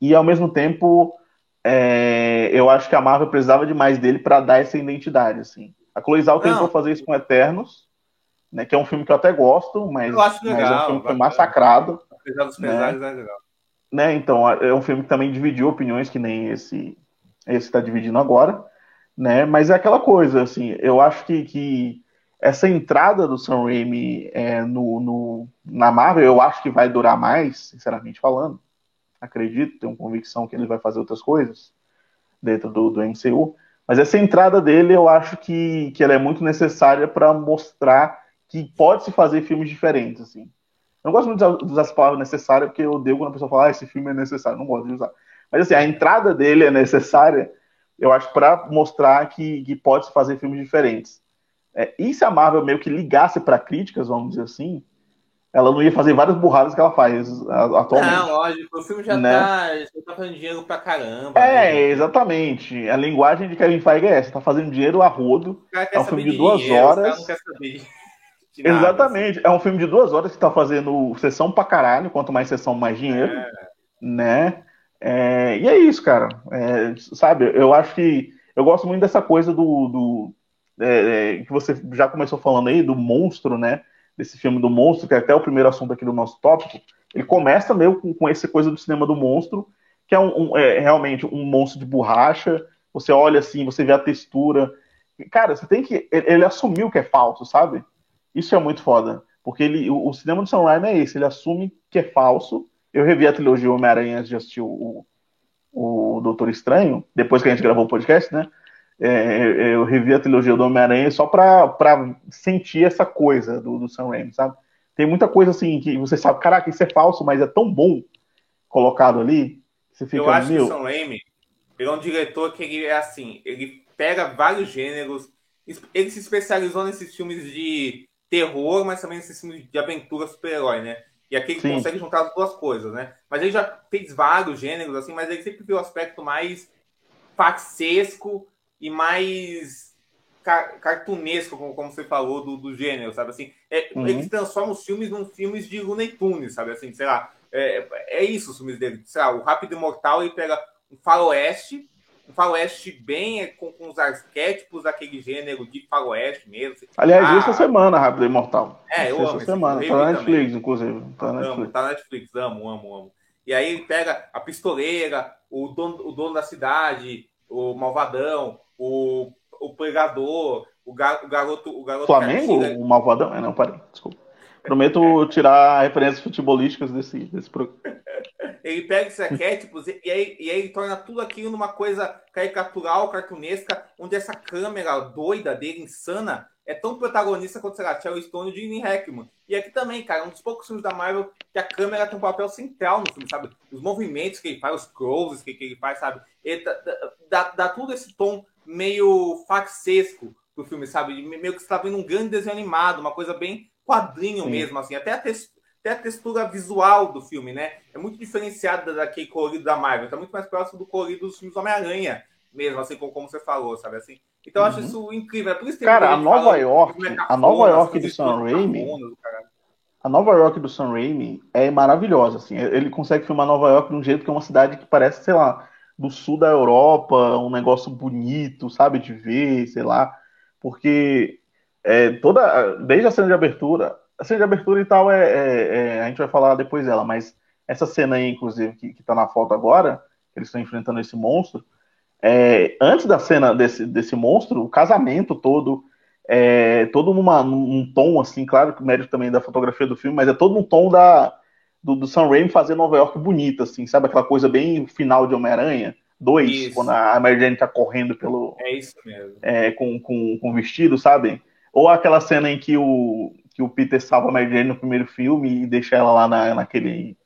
E ao mesmo tempo, é, eu acho que a Marvel precisava demais dele para dar essa identidade, assim. A Chloe Zhao tentou fazer isso com Eternos, né, que é um filme que eu até gosto, mas, mas é um filme que foi massacrado. Apesar dos né? pesares, né? é legal né? Então, é um filme que também dividiu opiniões, que nem esse esse está dividindo agora, né? Mas é aquela coisa, assim, eu acho que, que essa entrada do Sam Raimi é, no, no, na Marvel, eu acho que vai durar mais, sinceramente falando. Acredito, tenho convicção que ele vai fazer outras coisas dentro do, do MCU. Mas essa entrada dele, eu acho que, que ela é muito necessária para mostrar que pode se fazer filmes diferentes, assim não gosto muito de usar as palavras necessárias, porque eu odeio quando a pessoa fala, ah, esse filme é necessário. Não gosto de usar. Mas assim, a entrada dele é necessária, eu acho, para mostrar que, que pode se fazer filmes diferentes. É, e se a Marvel meio que ligasse para críticas, vamos dizer assim, ela não ia fazer várias burradas que ela faz atualmente. Não, lógico, o filme já, né? tá, já tá fazendo dinheiro pra caramba. É, né? exatamente. A linguagem de Kevin Feige é essa, tá fazendo dinheiro a rodo. É um filme de, duas dinheiro, horas. Não quer saber. Exatamente. É um filme de duas horas que tá fazendo sessão pra caralho. Quanto mais sessão, mais dinheiro. É. Né? É, e é isso, cara. É, sabe, eu acho que. Eu gosto muito dessa coisa do. do é, é, que você já começou falando aí, do monstro, né? Desse filme do monstro, que é até o primeiro assunto aqui do nosso tópico. Ele começa meio com, com essa coisa do cinema do monstro, que é, um, um, é realmente um monstro de borracha. Você olha assim, você vê a textura. Cara, você tem que. Ele, ele assumiu que é falso, sabe? Isso é muito foda. Porque ele, o, o cinema do Sam Raimi é esse, ele assume que é falso. Eu revi a trilogia Homem-Aranha antes de assistir o, o, Doutor Estranho, depois que a gente gravou o podcast, né? É, eu revi a trilogia do Homem-Aranha só pra, pra sentir essa coisa do, do Sam Raimi, sabe? Tem muita coisa assim que você sabe, caraca, isso é falso, mas é tão bom colocado ali. Você fica, eu acho que o Sam Raimi ele é um diretor que ele é assim, ele pega vários gêneros, ele se especializou nesses filmes de terror, mas também esse filme de aventura super-herói, né? E aqui ele Sim. consegue juntar as duas coisas, né? Mas ele já fez vários gêneros, assim, mas ele sempre viu o aspecto mais faccesco e mais car cartunesco, como, como você falou, do, do gênero, sabe? Assim, é, uhum. Ele transforma os filmes num filmes de Looney Tunes, sabe? Assim, sei lá, é, é isso os filmes dele. Sei lá, o Rápido Imortal, ele pega um faroeste um faroeste bem é, com, com os arquétipos daquele gênero de faroeste mesmo. Aliás, ah, essa semana, Rápido Imortal. É, eu amo. Essa semana, tá na Netflix, também. inclusive. Tá na Netflix. Amo, tá na Netflix, amo, amo, amo. E aí ele pega a pistoleira, o dono, o dono da cidade, o malvadão, o, o pregador, o, gar, o garoto. O garoto Flamengo? O malvadão? É, não, parei, desculpa. Prometo tirar referências futebolísticas desse, desse programa. Ele pega esses arquétipos e, e, aí, e aí torna tudo aquilo numa coisa caricatural, cartunesca, onde essa câmera doida dele, insana, é tão protagonista quanto, sei lá, Charlie Stone e Gene Hackman. E aqui também, cara, um dos poucos filmes da Marvel que a câmera tem um papel central no filme, sabe? Os movimentos que ele faz, os closes que, que ele faz, sabe? Ele dá, dá, dá tudo esse tom meio facsesco pro filme, sabe? Meio que você tá vendo um grande desenho animado, uma coisa bem quadrinho Sim. mesmo, assim. Até a, até a textura visual do filme, né? É muito diferenciada daquele colorido da Marvel. Tá muito mais próximo do colorido dos filmes Homem-Aranha, mesmo, assim como, como, você falou, sabe? Assim. Então eu acho uhum. isso incrível. É por isso que Cara, a Nova fala, York, a Nova York do Sam Raimi. A Nova York do Sam Raimi é maravilhosa, assim. Ele consegue filmar Nova York de um jeito que é uma cidade que parece, sei lá, do sul da Europa, um negócio bonito, sabe, de ver, sei lá, porque é, toda, desde a cena de abertura, a cena de abertura e tal, é, é, é, a gente vai falar depois dela, mas essa cena aí, inclusive, que, que tá na foto agora, que eles estão enfrentando esse monstro, é, antes da cena desse, desse monstro, o casamento todo, é todo numa, num tom, assim, claro que o mérito também da fotografia do filme, mas é todo num tom da, do, do Sam Raimi fazer Nova York bonita, assim, sabe? Aquela coisa bem final de Homem-Aranha 2, quando a Mary Jane tá correndo pelo. É isso mesmo. É, com, com, com vestido, sabe? Ou aquela cena em que o, que o Peter salva a Mary Jane no primeiro filme e deixa ela lá na, naquele,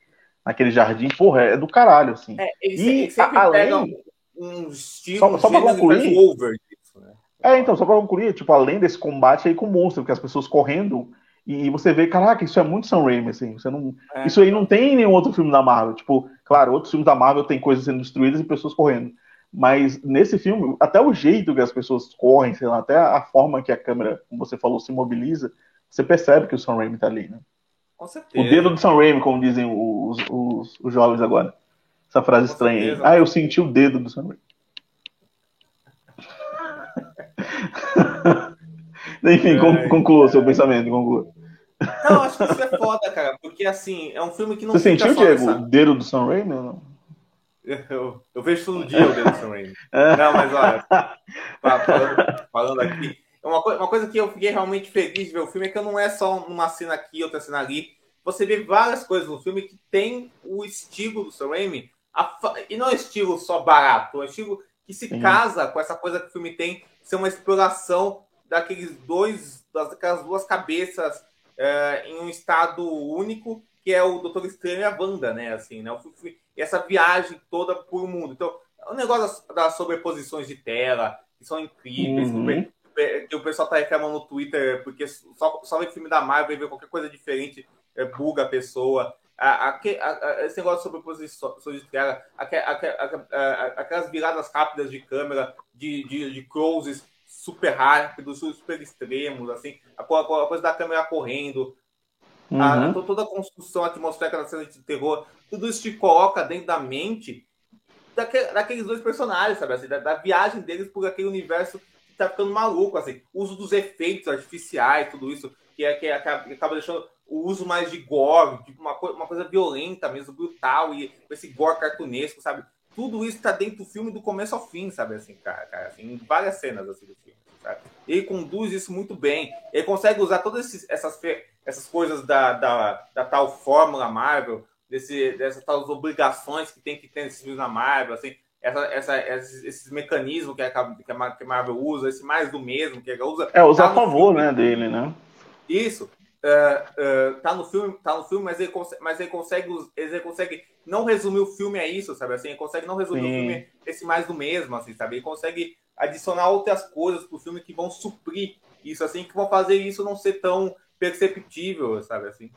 naquele jardim. Porra, é do caralho, assim. É, eles, e eles sempre além... um estilo só, só pra concluir, over disso, né? É, então, só pra concluir, tipo, além desse combate aí com o monstro, que as pessoas correndo e você vê, caraca, isso é muito Sam Raimi, assim. Você não, é. Isso aí não tem em nenhum outro filme da Marvel. Tipo, claro, outros filmes da Marvel tem coisas sendo destruídas e pessoas correndo. Mas nesse filme, até o jeito que as pessoas correm, sei lá, até a forma que a câmera, como você falou, se mobiliza, você percebe que o Sam Raimi tá ali, né? Com certeza. O dedo do Sam Raimi, como dizem os, os, os jovens agora. Essa frase Com estranha certeza. aí. Ah, eu senti o dedo do Sam Raimi. Enfim, é, conclua é. seu pensamento, conclua. Não, acho que isso é foda, cara, porque assim, é um filme que não Você sentiu, Diego, nessa... o dedo do Sam Raimi ou não? Eu, eu vejo todo dia o Sam Raimi. não, mas olha, falando, falando aqui, uma, uma coisa que eu fiquei realmente feliz de ver o filme é que não é só uma cena aqui, outra cena ali. Você vê várias coisas no filme que tem o estilo do Sam Raimi, e não é estilo só barato, é um estilo que se Sim. casa com essa coisa que o filme tem, ser uma exploração daqueles dois, daquelas duas cabeças é, em um estado único, que é o Doutor Estranho e a Wanda, né? Assim, né? E essa viagem toda por mundo. Então, o negócio das, das sobreposições de tela, que são incríveis, uhum. que o pessoal tá reclamando no Twitter, porque só, só filme da Marvel e vê qualquer coisa diferente, é, buga a pessoa. A, a, a, esse negócio de sobreposições de tela, aquelas viradas rápidas de câmera, de, de, de closes, super rápidos, super extremos, assim, a, coisa da câmera correndo, uhum. toda a construção atmosférica da cena de terror, tudo isso te coloca dentro da mente daquele, daqueles dois personagens, sabe? Assim, da, da, viagem deles por aquele universo que tá ficando maluco, assim, o uso dos efeitos artificiais, tudo isso, que, é, que, é, que acaba deixando o uso mais de gore, tipo uma, uma coisa violenta mesmo, brutal, e esse gore cartunesco, sabe? tudo isso está dentro do filme do começo ao fim, sabe assim, cara, cara assim, em várias cenas assim do filme. Sabe? Ele conduz isso muito bem. Ele consegue usar todas esses, essas, essas coisas da, da, da, tal fórmula Marvel, desse, dessas tal obrigações que tem que ter nesses filmes da Marvel, assim, essa, essa, esses, esses mecanismos que a, que a Marvel usa, esse mais do mesmo que ela usa. É, usa tá a favor, filme. né, dele, né? Isso. Uh, uh, tá no filme, tá no filme, mas ele, consegue, mas ele consegue, ele consegue não resumir o filme a isso, sabe? Assim, ele consegue não resumir Sim. o filme esse mais do mesmo, assim, sabe? Ele consegue adicionar outras coisas pro filme que vão suprir isso, assim, que vão fazer isso não ser tão perceptível, sabe? Assim.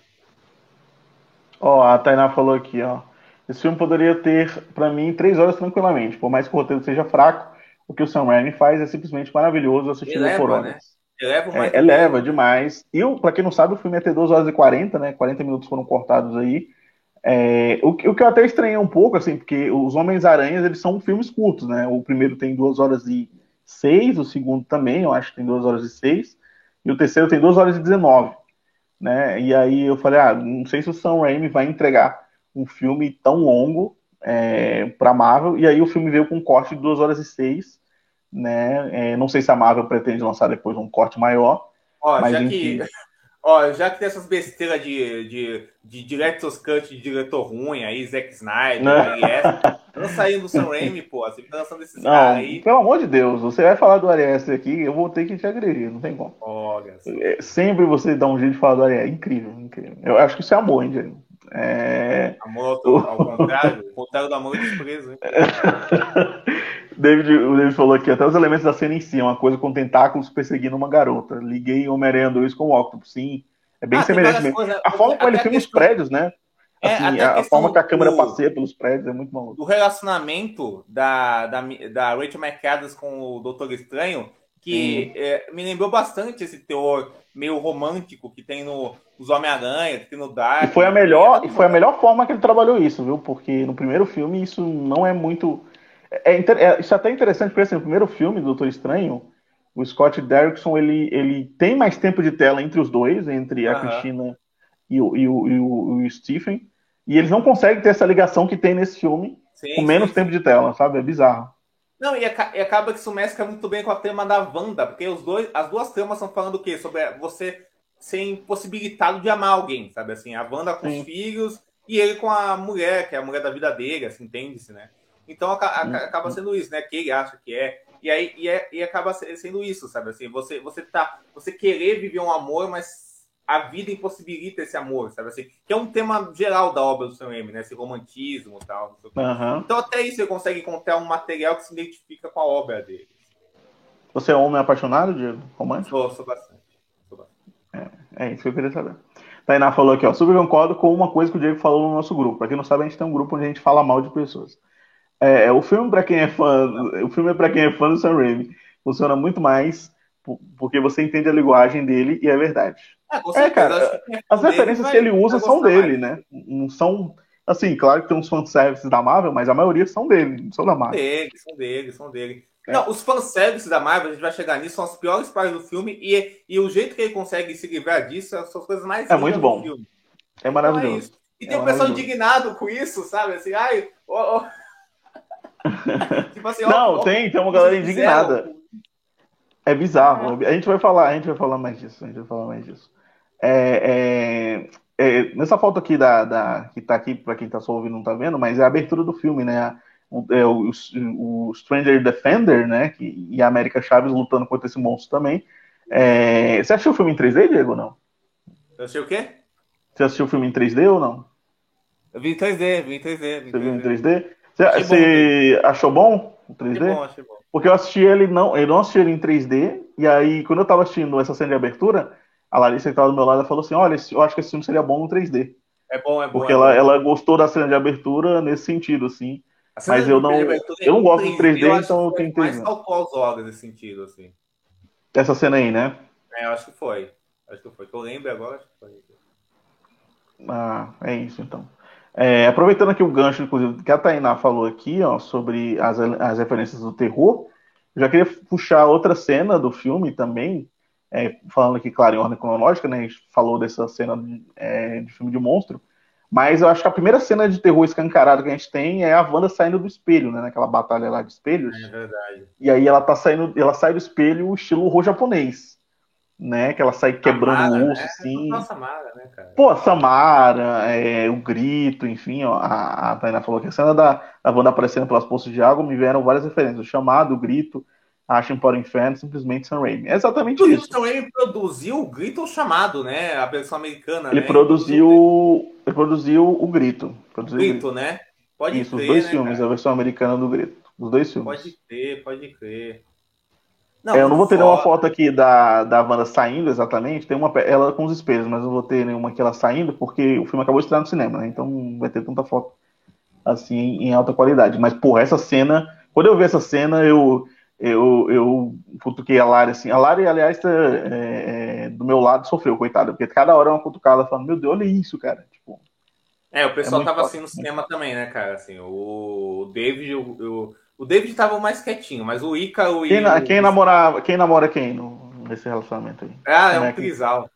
Ó, a Tainá falou aqui, ó. Esse filme poderia ter, para mim, três horas tranquilamente. Por mais que o roteiro seja fraco, o que o Sam Raimi faz é simplesmente maravilhoso assistindo por horas. Né? Eleva, é, eleva demais. E, para quem não sabe, o filme ia ter 2 horas e 40, né? 40 minutos foram cortados aí. É, o, o, que eu até estranhei um pouco, assim, porque os Homens-Aranhas, eles são filmes curtos, né? O primeiro tem 2 horas e 6, o segundo também, eu acho que tem 2 horas e 6, e o terceiro tem 2 horas e 19, né? E aí eu falei, ah, não sei se o Sam Raimi vai entregar um filme tão longo é, para Marvel, e aí o filme veio com um corte de 2 horas e 6, né? É, não sei se a Marvel pretende lançar depois um corte maior. Ó, mas já enfim... que, ó, já que tem essas besteiras de, de, de director's cut de diretor ruim aí, Zack Snyder, né? não saindo do Sam Raimi, pô, você fica lançando esses caras aí. Pelo amor de Deus, você vai falar do Arias aqui, eu vou ter que te agredir, não tem como. Olha, é, sempre você dá um jeito de falar do Arias, incrível, incrível. Eu acho que isso é amor, hein, Diego? É... Amor ao, ao contrário, o contrário do amor é desprezo, hein? David, o David falou aqui, até os elementos da cena em si, uma coisa com tentáculos perseguindo uma garota. Liguei Homem-Aranha 2 com o Octopus, sim. É bem ah, semelhante mesmo. Coisas, a forma como ele filma os prédios, né? É, assim, a, a forma que a câmera do, passeia pelos prédios é muito maluco. O relacionamento da, da, da Rachel McAdams com o Doutor Estranho, que é, me lembrou bastante esse teor meio romântico que tem no, os Homem-Aranha, que tem no Dark. E foi a melhor, e foi a melhor forma que ele trabalhou isso, viu? Porque no primeiro filme isso não é muito É, é, isso é até interessante, porque assim, o primeiro filme do Doutor Estranho, o Scott Derrickson, ele, ele tem mais tempo de tela entre os dois, entre a Cristina e o, e, o, e, o, e o Stephen, e eles não conseguem ter essa ligação que tem nesse filme sim, com menos sim, tempo sim. de tela, sabe? É bizarro. Não, e, acaba que isso mescla muito bem com a tema da Wanda, porque os dois, as duas tramas estão falando o quê? Sobre você ser impossibilitado de amar alguém, sabe? Assim, a Wanda com os filhos e ele com a mulher, que é a mulher da vida dele, assim, entende-se, né? Então acaba sendo isso, né? Que ele acha que é. E aí e, é, e acaba sendo isso, sabe? Assim, você, você tá. Você querer viver um amor, mas a vida impossibilita esse amor, sabe assim? Que é um tema geral da obra do Sam Raimi, né? Esse romantismo e tal. Uhum. Então até isso você consegue encontrar um material que se identifica com a obra dele. Você é homem apaixonado, Diego? Romântico? Sou, sou bastante. Sou bastante. É, é isso que eu queria saber. Tainá falou aqui, ó. Super concordo com uma coisa que o Diego falou no nosso grupo. Pra quem não sabe, a gente tem um grupo onde a gente fala mal de pessoas. É, o filme para quem é fã, o filme é para quem é fã do Sam Raimi. Funciona muito mais porque você entende a linguagem dele e é verdade. É, é cara, as referências que ele usa são dele, né? Não são assim, claro que tem uns fanservices da Marvel, mas a maioria são dele, não são da Marvel. Dele, são dele, são dele. É. Não, os fanservices da Marvel, a gente vai chegar nisso, são as piores partes do filme e, e o jeito que ele consegue se livrar disso são as coisas mais É muito bom. É maravilhoso. Então é e tem é um pessoal indignado com isso, sabe? Assim, ai, oh, oh tipo assim, não, ó, tem, tem uma galera indignada. É bizarro. É. A gente vai falar, a gente vai falar mais disso. A gente vai falar mais disso. É, é, é, nessa foto aqui da, da que tá aqui para quem tá só ouvindo não tá vendo, mas é a abertura do filme, né? O, é, o, o Stranger Defender, né? Que, e a América Chaves lutando contra esse monstro também. É, você assistiu o filme em 3D, Diego, ou não? Você assistiu o quê? Você assistiu o filme em 3D ou não? Eu vi em 3D, vi em 3D. Vi Você viu em 3D? Você, achou bom o 3D? Achei bom, achei bom. Porque eu assisti ele não, eu não assisti ele em 3D, e aí quando eu tava assistindo essa cena de abertura, a Larissa que tava do meu lado falou assim: olha, eu acho que esse filme seria bom no 3D. É bom, é bom. Porque é ela, bom. ela gostou da cena de abertura nesse sentido, assim. Mas eu não, eu não gosto do 3D, eu então eu tenho que mais saltou aos olhos nesse sentido, assim. Essa cena aí, né? É, eu acho que foi. Acho que foi. Que eu lembro agora, acho que foi. Ah, é isso então. É, aproveitando aqui o gancho, inclusive, que a Tainá falou aqui, ó, sobre as, as referências do terror, já queria puxar outra cena do filme também, é, falando aqui, claro, em ordem cronológica, né? A gente falou dessa cena de, é, de, filme de monstro, mas eu acho que a primeira cena de terror escancarada que a gente tem é a Wanda saindo do espelho, né? Naquela batalha lá de espelhos. É verdade. E aí ela tá saindo, ela sai do espelho estilo horror japonês né? Que ela sai quebrando Samara, o osso, né? assim. É Samara, né, cara? Pô, Samara, é, o grito, enfim, ó, a, a Tainá falou que a cena da, da banda aparecendo pelas poças de água me vieram várias referências. O chamado, o grito, Achem para o Inferno, simplesmente Sam Raimi. É exatamente isso. O Sam Raimi produziu o grito ou chamado, né? A versão americana, ele né? Produziu, ele produziu o grito. Produziu grito, o grito, né? Pode isso, crer, os dois né, filmes, cara? a versão americana do grito. Os dois filmes. Pode crer, pode crer. Não, é, eu não vou ter nenhuma foto aqui da, da Wanda saindo exatamente, tem uma ela com os espelhos, mas não vou ter nenhuma que ela saindo, porque o filme acabou de estrear no cinema, né? Então não vai ter tanta foto assim em alta qualidade. Mas, porra, essa cena, quando eu vi essa cena, eu eu, eu cutuquei a Lari assim. A Lari, aliás, tá, é, é, do meu lado sofreu, coitada, porque cada hora é uma cutucada falando, meu Deus, olha isso, cara. Tipo, é, o pessoal é tava assim no cinema também, né, cara? Assim, o David, o, o o David estava mais quietinho, mas o Ícaro quem, o... quem, namora, quem namora quem no, nesse relacionamento aí? Ah, é um é trisal.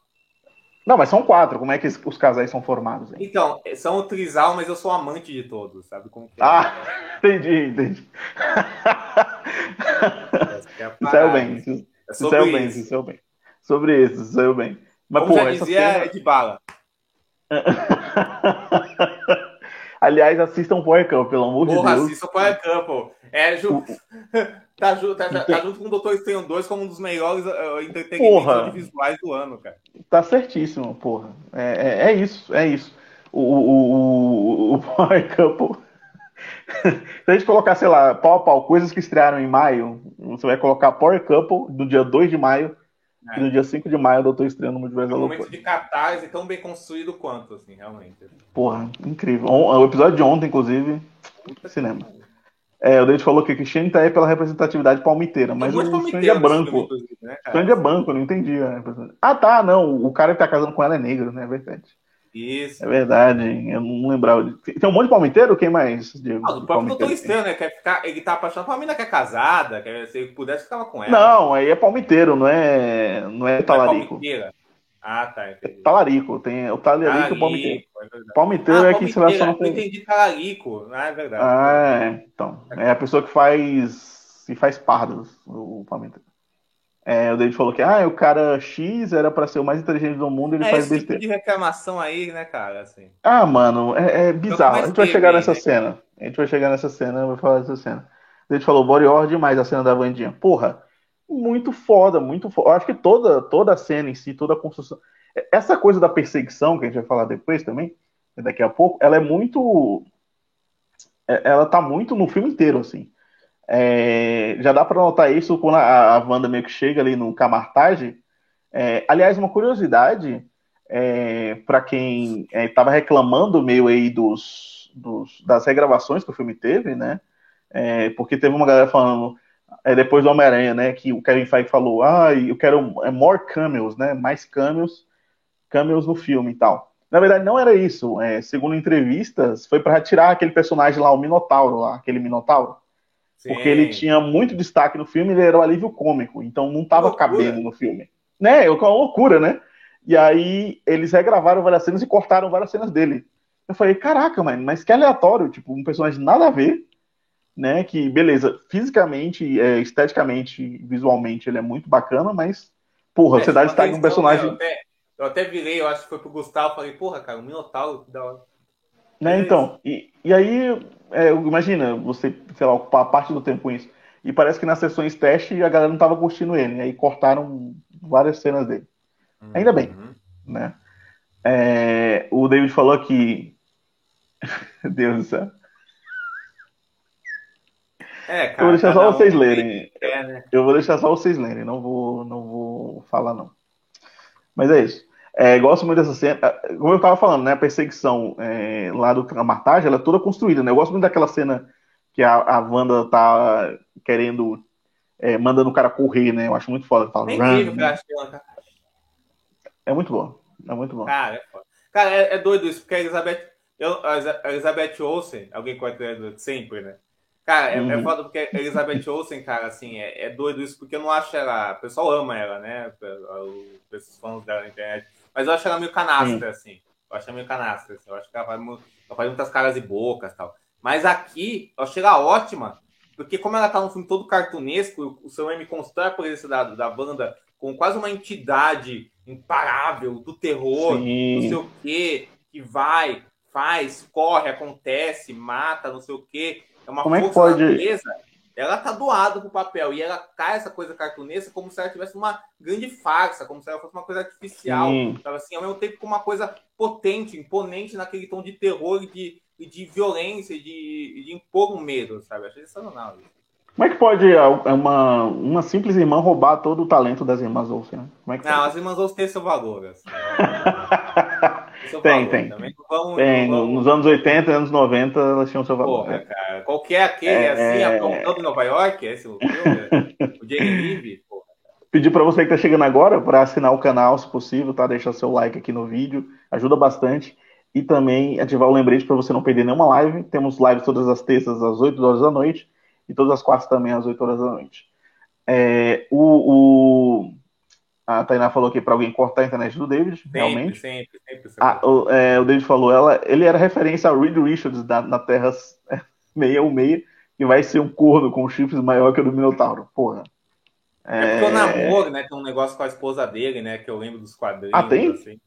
Não, mas são quatro. Como é que os casais são formados? Hein? Então, são o trisal, mas eu sou amante de todos, sabe como é? Ah, entendi, entendi. É saiu bem. É saiu bem, saiu bem. Sobre isso, saiu bem. Mas, Como porra, já dizia, cena... é de bala. Aliás, assistam Power Camp, pelo amor Porra, de Deus. assistam Power Camp. É, ju... tá, ju... tá, tá, tá, junto com o Doutor Estranho 2 como um dos melhores uh, entretenimentos visuais do ano, cara. Tá certíssimo, porra. É, é, é isso, é isso. O, o, o, o Power Camp. Se a gente colocar, sei lá, pau a pau, coisas que estrearam em maio, você vai colocar Power Couple do dia 2 de maio é. E no dia 5 de maio eu tô estreando no Multiverso da Loucura. momento de cartaz e tão bem construído quanto, assim, realmente. Porra, incrível. O episódio de ontem, inclusive, cinema. É, o David falou que Christiane tá aí pela representatividade palmiteira, mas o Strange é branco. Né, Strange é branco, eu não entendi. Ah, tá, não. O cara que tá casando com ela é negro, né? É verdade. Isso. É verdade, eu não lembrava. Tem um monte de palmiteiro? Quem mais? De, ah, o próprio Doutor Estranho, né? Quer ficar, ele tá apaixonado por uma menina que é casada, quer, se ele pudesse, ficava com ela. Não, aí é palmiteiro, não é, não é talarico. Não é ah, tá, entendi. Talarico, tem o talarico e o palmiteiro. É palmiteiro ah, é que se relaciona com. Eu entendi talarico, não é verdade. Ah, é, então. É a pessoa que faz. se faz pardos, o palmiteiro. É, o David falou que ah, o cara X era para ser o mais inteligente do mundo, ele é, faz esse besteira. Tipo de reclamação aí, né, cara? Assim. Ah, mano, é, é bizarro. A gente vai chegar nessa né? cena. A gente vai chegar nessa cena, vai falar dessa cena. O David falou, body horror demais a cena da Vandinha. Porra, muito foda, muito foda. Eu acho que toda, toda a cena em si, toda a construção. Essa coisa da perseguição, que a gente vai falar depois também, daqui a pouco, ela é muito. É, ela tá muito no filme inteiro, assim. É, já dá para notar isso quando a, a Wanda meio que chega ali no Camartage. É, aliás, uma curiosidade é, para quem estava é, reclamando meio aí dos, dos, das regravações que o filme teve, né? É, porque teve uma galera falando é, depois do Homem-Aranha, né? Que o Kevin Feige falou, ah, eu quero é, more cameos, né? Mais cameos, cameos no filme e tal. Na verdade, não era isso. segundo entrevistas, foi para retirar aquele personagem lá, o Minotauro, lá, aquele Minotauro. Sim. Porque ele tinha muito destaque no filme, ele era o alívio cômico, então não estava cabendo no filme. Né? É uma loucura, né? E aí eles regravaram várias cenas e cortaram várias cenas dele. Eu falei, caraca, mano, mas que aleatório, tipo, um personagem nada a ver, né? Que, beleza, fisicamente, é, esteticamente, visualmente ele é muito bacana, mas, porra, é, você dá destaque num personagem. Eu até, eu até virei, eu acho que foi pro Gustavo, falei, porra, cara, o Minotauro, que da hora. Né, então, e, e aí é, imagina você, sei lá, ocupar parte do tempo com isso. E parece que nas sessões teste a galera não tava curtindo ele. Aí cortaram várias cenas dele. Uhum. Ainda bem, né? É, o David falou que. Deus do céu. É, cara, eu vou deixar só vocês lerem. É, né? Eu vou deixar só vocês lerem, não vou, não vou falar, não. Mas é isso. É, gosto muito dessa cena. É, como eu estava falando, né? A perseguição é, lá do Camartage, ela é toda construída, né? Eu gosto muito daquela cena que a, a Wanda tá querendo. É, mandando o cara correr, né? Eu acho muito foda. Fala, Nem Run, né? É muito bom. É muito bom. Cara, é, cara, é, é doido isso, porque a Elizabeth. Eu, a Elizabeth Olsen, alguém conhece sempre, né? Cara, é, é uhum. é foda porque a Elizabeth Olsen, cara, assim, é, é, doido isso, porque eu não acho ela. O pessoal ama ela, né? Os fãs dela na internet. Mas eu acho ela meio canastra, Sim. assim. Eu acho ela meio canastra, assim. Eu acho que ela faz, ela faz muitas caras e bocas tal. Mas aqui, eu achei ela ótima, porque como ela tá num filme todo cartunesco, o seu M constrói a presença da, da banda com quase uma entidade imparável do terror, Sim. não sei o quê, que vai, faz, corre, acontece, mata, não sei o quê. É uma como força é que pode... natureza ela tá doada pro papel e ela cai essa coisa cartunesca como se ela tivesse uma grande farsa, como se ela fosse uma coisa artificial, sabe assim, ao mesmo tempo com uma coisa potente, imponente naquele tom de terror e de, de violência e de, de impor um medo, sabe? Achei sensacional isso. Como é que pode uma, uma simples irmã roubar todo o talento das irmãs Olsen? Né? Como é não, as irmãs Olsen têm seu valor. Assim. seu tem, valor. tem. Também vamos, tem. Vamos... Nos anos 80 e anos 90 elas tinham seu valor. Porra, cara. Qualquer aquele é... assim, apontando em Nova York, esse o filme, o Jamie porra. Pedir para você que está chegando agora para assinar o canal, se possível, tá? Deixar seu like aqui no vídeo, ajuda bastante. E também ativar o lembrete para você não perder nenhuma live. Temos lives todas as terças às 8 horas da noite e todas as quartas também às 8 horas da noite. É, o, o, a Tainá falou aqui para alguém cortar a internet do David, sempre, realmente. Sempre, sempre. sempre. Ah, o, é, o, David falou, ela, ele era referência ao Reed Richards da, na Terra 616, que vai ser um corno com chifres maior que o do Minotauro. Porra. É, é porque o namoro, né? Tem um negócio com a esposa dele, né? Que eu lembro dos quadrinhos. Ah, tem? Assim.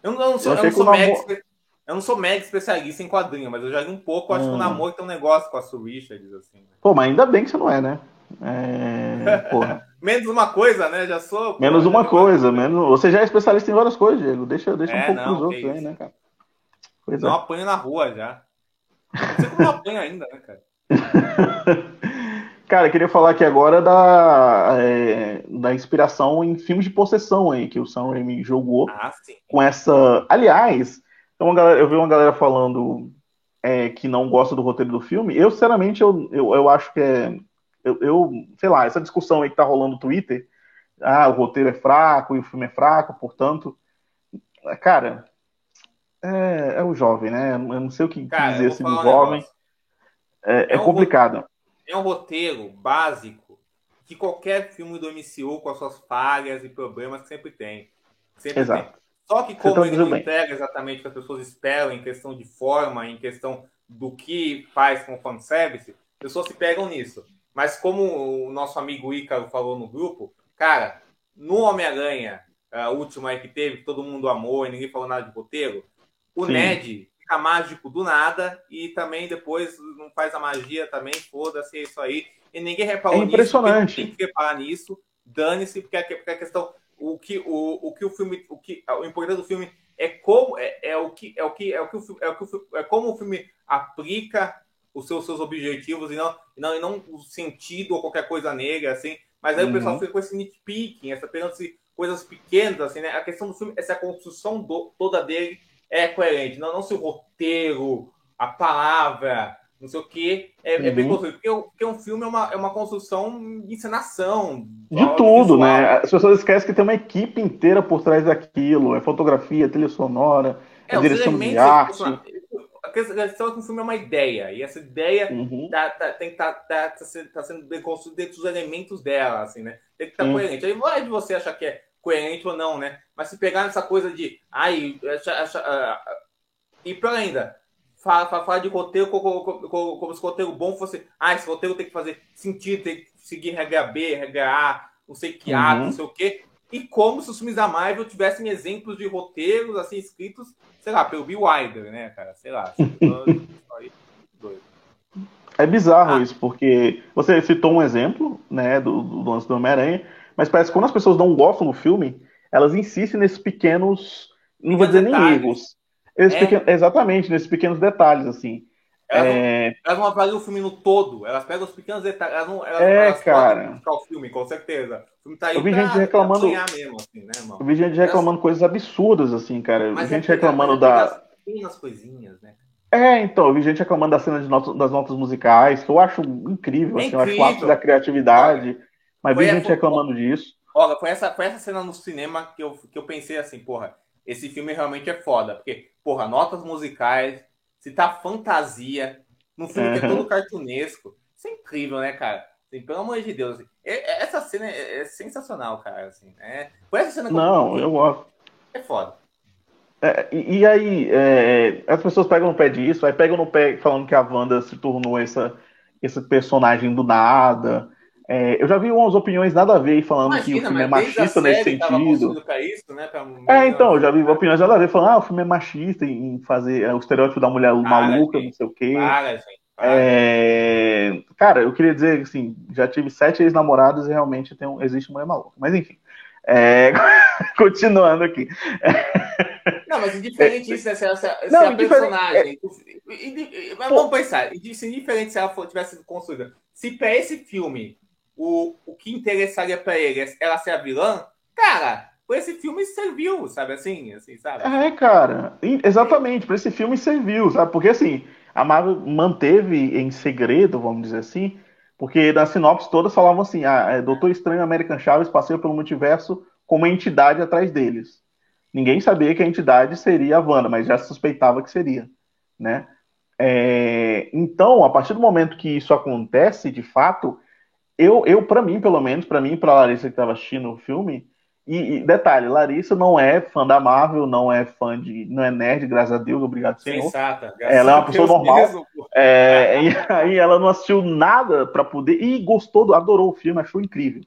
Eu, não, eu não sou, eu, eu não sou mega, eu não sou mega especialista em quadrinho, mas eu já li um pouco. Acho hum. que o hum. namoro tem um negócio com a Sue Richards, assim. Né? Pô, mas ainda bem que você não é, né? É... menos uma coisa, né? Já sou. Menos uma coisa, menos. Você já é especialista em várias coisas, Diego. Deixa, deixa é, um pouco não, pros outros aí, né, cara? Pois não é. apanho na rua já. Não como apanho ainda, né, cara? cara, queria falar aqui agora da, é, da inspiração em filmes de possessão aí que o Sam Raimi jogou. Ah. Com essa. Aliás, então, galera, eu vi uma galera falando é, que não gosta do roteiro do filme. Eu, sinceramente, eu, eu, eu acho que é. Eu, eu, sei lá, essa discussão aí que tá rolando no Twitter. Ah, o roteiro é fraco e o filme é fraco, portanto. Cara, É, é o jovem, né? Eu não sei o que Cara, dizer assim do jovem. É, é, é um complicado. é um roteiro básico que qualquer filme do MCU, com as suas falhas e problemas, sempre tem. Sempre Exato. Tem. Só que como ele não entrega exatamente o que as pessoas esperam em questão de forma, em questão do que faz com o fanservice, pessoas se pegam nisso. Mas como o nosso amigo Ícaro falou no grupo, cara, no Homem-Aranha, a última aí que teve, que todo mundo amou e ninguém falou nada de roteiro, o Sim. Ned fica mágico do nada e também depois não faz a magia também, foda-se, é isso aí. E ninguém reparou é impressionante. nisso. Tem que reparar nisso. Dane-se, porque, a questão o que o, o que o filme o que o importante do filme é como é, é o que é o que é o que o, é, o que o, é como o filme aplica os seus, seus objetivos e não, e não e não o sentido ou qualquer coisa negra assim mas aí uhum. o pessoal uhum. fica com esse nitpicking essa pegando coisas pequenas assim né a questão do filme é se a construção do, toda dele é coerente não não se o roteiro a palavra não sei o que, é, uhum. é, bem uhum. construído. Porque, porque um filme é uma, é uma construção de encenação. De tudo, visual. né? As pessoas esquecem que tem uma equipe inteira por trás daquilo. É fotografia, trilha sonora, é, é direção de arte. A questão é que o filme é uma ideia, e essa ideia uhum. tá, tá, tem que estar tá, tá, tá, tá, sendo bem construída dentro dos elementos dela, assim, né? Tem que estar tá uhum. coerente. Aí vai de você achar que é coerente ou não, né? Mas se pegar nessa coisa de, ai, acha, acha, uh, e pior ainda, fala, fala de roteiro como, como, como, se o roteiro bom fosse. Ah, esse roteiro tem que fazer sentido, tem que seguir regra B, regra A, não sei que A, uhum. não sei o quê. E como se os filmes da Marvel tivessem exemplos de roteiros assim escritos, sei lá, pelo Bill Wilder, né, cara? Sei lá. é bizarro ah. isso, porque você citou um exemplo, né, do, do lance do Homem-Aranha, mas parece que quando as pessoas não gostam do filme, elas insistem nesses pequenos, não vou dizer nem erros, é. Pequenos, exatamente, nesses pequenos detalhes, assim. Elas, é... não, elas não avaliam o filme no todo, elas pegam os pequenos detalhes. Elas não, elas, é, elas cara. o filme, com certeza. O filme tá aí eu vi gente reclamando. Mesmo, assim, né, eu vi gente reclamando elas... coisas absurdas, assim, cara. Mas gente é reclamando da. Pequenas coisinhas, né? É, então, eu vi gente reclamando da cena notas, das notas musicais, que eu acho incrível, é assim, incrível. eu acho o da criatividade. Mas foi vi gente reclamando disso. Olha, foi essa, foi essa cena no cinema que eu, que eu pensei assim, porra, esse filme realmente é foda. Porque, porra, notas musicais, se tá fantasia, num filme uhum. que é todo cartunesco. Isso é incrível, né, cara? Assim, pelo amor de Deus. Assim, essa cena é, é, sensacional, cara. Assim, é, foi essa cena Não, eu gosto. É foda. É, e, e, aí, é, as pessoas pegam no pé disso, aí pegam no pé falando que a Wanda se tornou essa, esse personagem do nada, é, eu já vi umas opiniões nada a ver falando Imagina, que o filme é machista nesse sentido. Isso, né, pra... É, então, eu já vi opiniões nada a ver falando, ah, o filme é machista em fazer é, o estereótipo da mulher para, maluca, gente. não sei o quê. Para, gente. Para. É... Cara, eu queria dizer assim, já tive sete ex-namorados e realmente tem um... existe mulher maluca. Mas enfim. É... Continuando aqui. Não, mas indiferente isso, né, se, se, se não, a personagem. É... Mas vamos pensar, indiferente se ela tivesse sido construída. Se para esse filme o, o que interessaria para ele ela ser a vilã, cara, por esse filme serviu, sabe assim, assim, sabe? É, cara, exatamente, para esse filme serviu, sabe? Porque assim, a Marvel manteve em segredo, vamos dizer assim, porque na sinopse todas falavam assim, ah, é, Doutor Estranho American Chaves passeia pelo multiverso com uma entidade atrás deles. Ninguém sabia que a entidade seria a Wanda, mas já suspeitava que seria, né? É, então, a partir do momento que isso acontece, de fato, eu, eu para mim, pelo menos, para mim, para Larissa que estava assistindo o filme, e, e, detalhe, Larissa não é fã da Marvel, não é fã de, não é nerd, graças a Deus, obrigado senhor. Sensata, ela é uma pessoa normal. Mesmo, é, e aí ela não assistiu nada para poder e gostou, adorou o filme, achou incrível,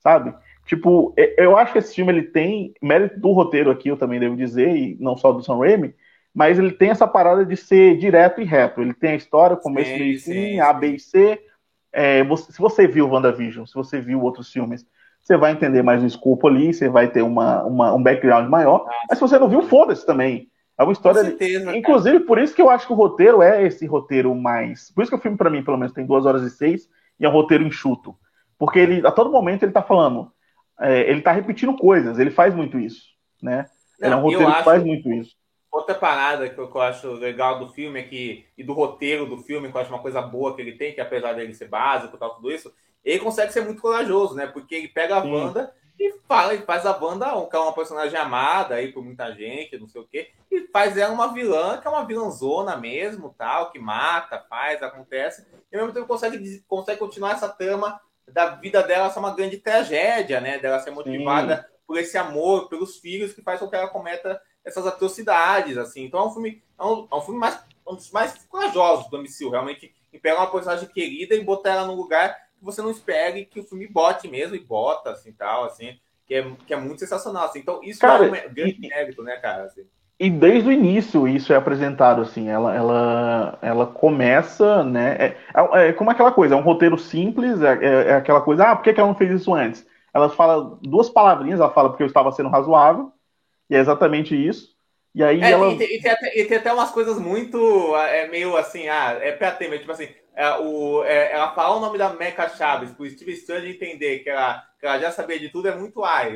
sabe? Tipo, eu acho que esse filme ele tem mérito do roteiro aqui, eu também devo dizer, e não só do Sam Raimi, mas ele tem essa parada de ser direto e reto. Ele tem a história, começo, meio e fim, A, B e C é, você, se você viu WandaVision, se você viu outros filmes, você vai entender mais o escopo ali, você vai ter uma, uma um background maior. Ah, mas se você não viu, foda-se também. É uma história. Certeza, Inclusive, por isso que eu acho que o roteiro é esse roteiro mais. Por isso que o filme, para mim, pelo menos, tem duas horas e seis e é um roteiro enxuto. Porque ele, a todo momento, ele tá falando. É, ele tá repetindo coisas, ele faz muito isso. Né? Não, ele é um roteiro que faz muito isso. Outra parada que eu, que eu, acho legal do filme é que, e do roteiro do filme, que eu acho uma coisa boa que ele tem, que apesar dele ser básico e tal, tudo isso, ele consegue ser muito corajoso, né? Porque ele pega a Sim. Wanda e fala, e faz a banda que é uma personagem amada aí por muita gente, não sei o quê, e faz ela uma vilã, que é uma vilãzona mesmo, tal, que mata, faz, acontece, e ao mesmo tempo consegue, consegue continuar essa trama da vida dela ser uma grande tragédia, né? Dela ser motivada Sim. por esse amor, pelos filhos, que faz com que ela cometa essas atrocidades, assim. Então é um filme, é um, é um filme mais, um dos mais corajosos do MCU, realmente, em pegar uma personagem querida e botar ela num lugar que você não espere que o filme bote mesmo, e bota, assim, tal, assim, que é, que é muito sensacional, assim. Então isso cara, é um grande e, mérito, né, cara, assim. E desde o início isso é apresentado, assim, ela, ela, ela começa, né, é, é, é como aquela coisa, é um roteiro simples, é, é, é aquela coisa, ah, por que, que ela não fez isso antes? Ela fala duas palavrinhas, ela fala porque eu estava sendo razoável, e é exatamente isso. E aí é, ela. E tem, e, tem até, e tem, até, umas coisas muito. É meio assim, ah, é pra ter, tipo assim, é, o, é, ela falar o nome da Mecha Chaves pro Steve Strange entender que ela, que ela já sabia de tudo é muito ai.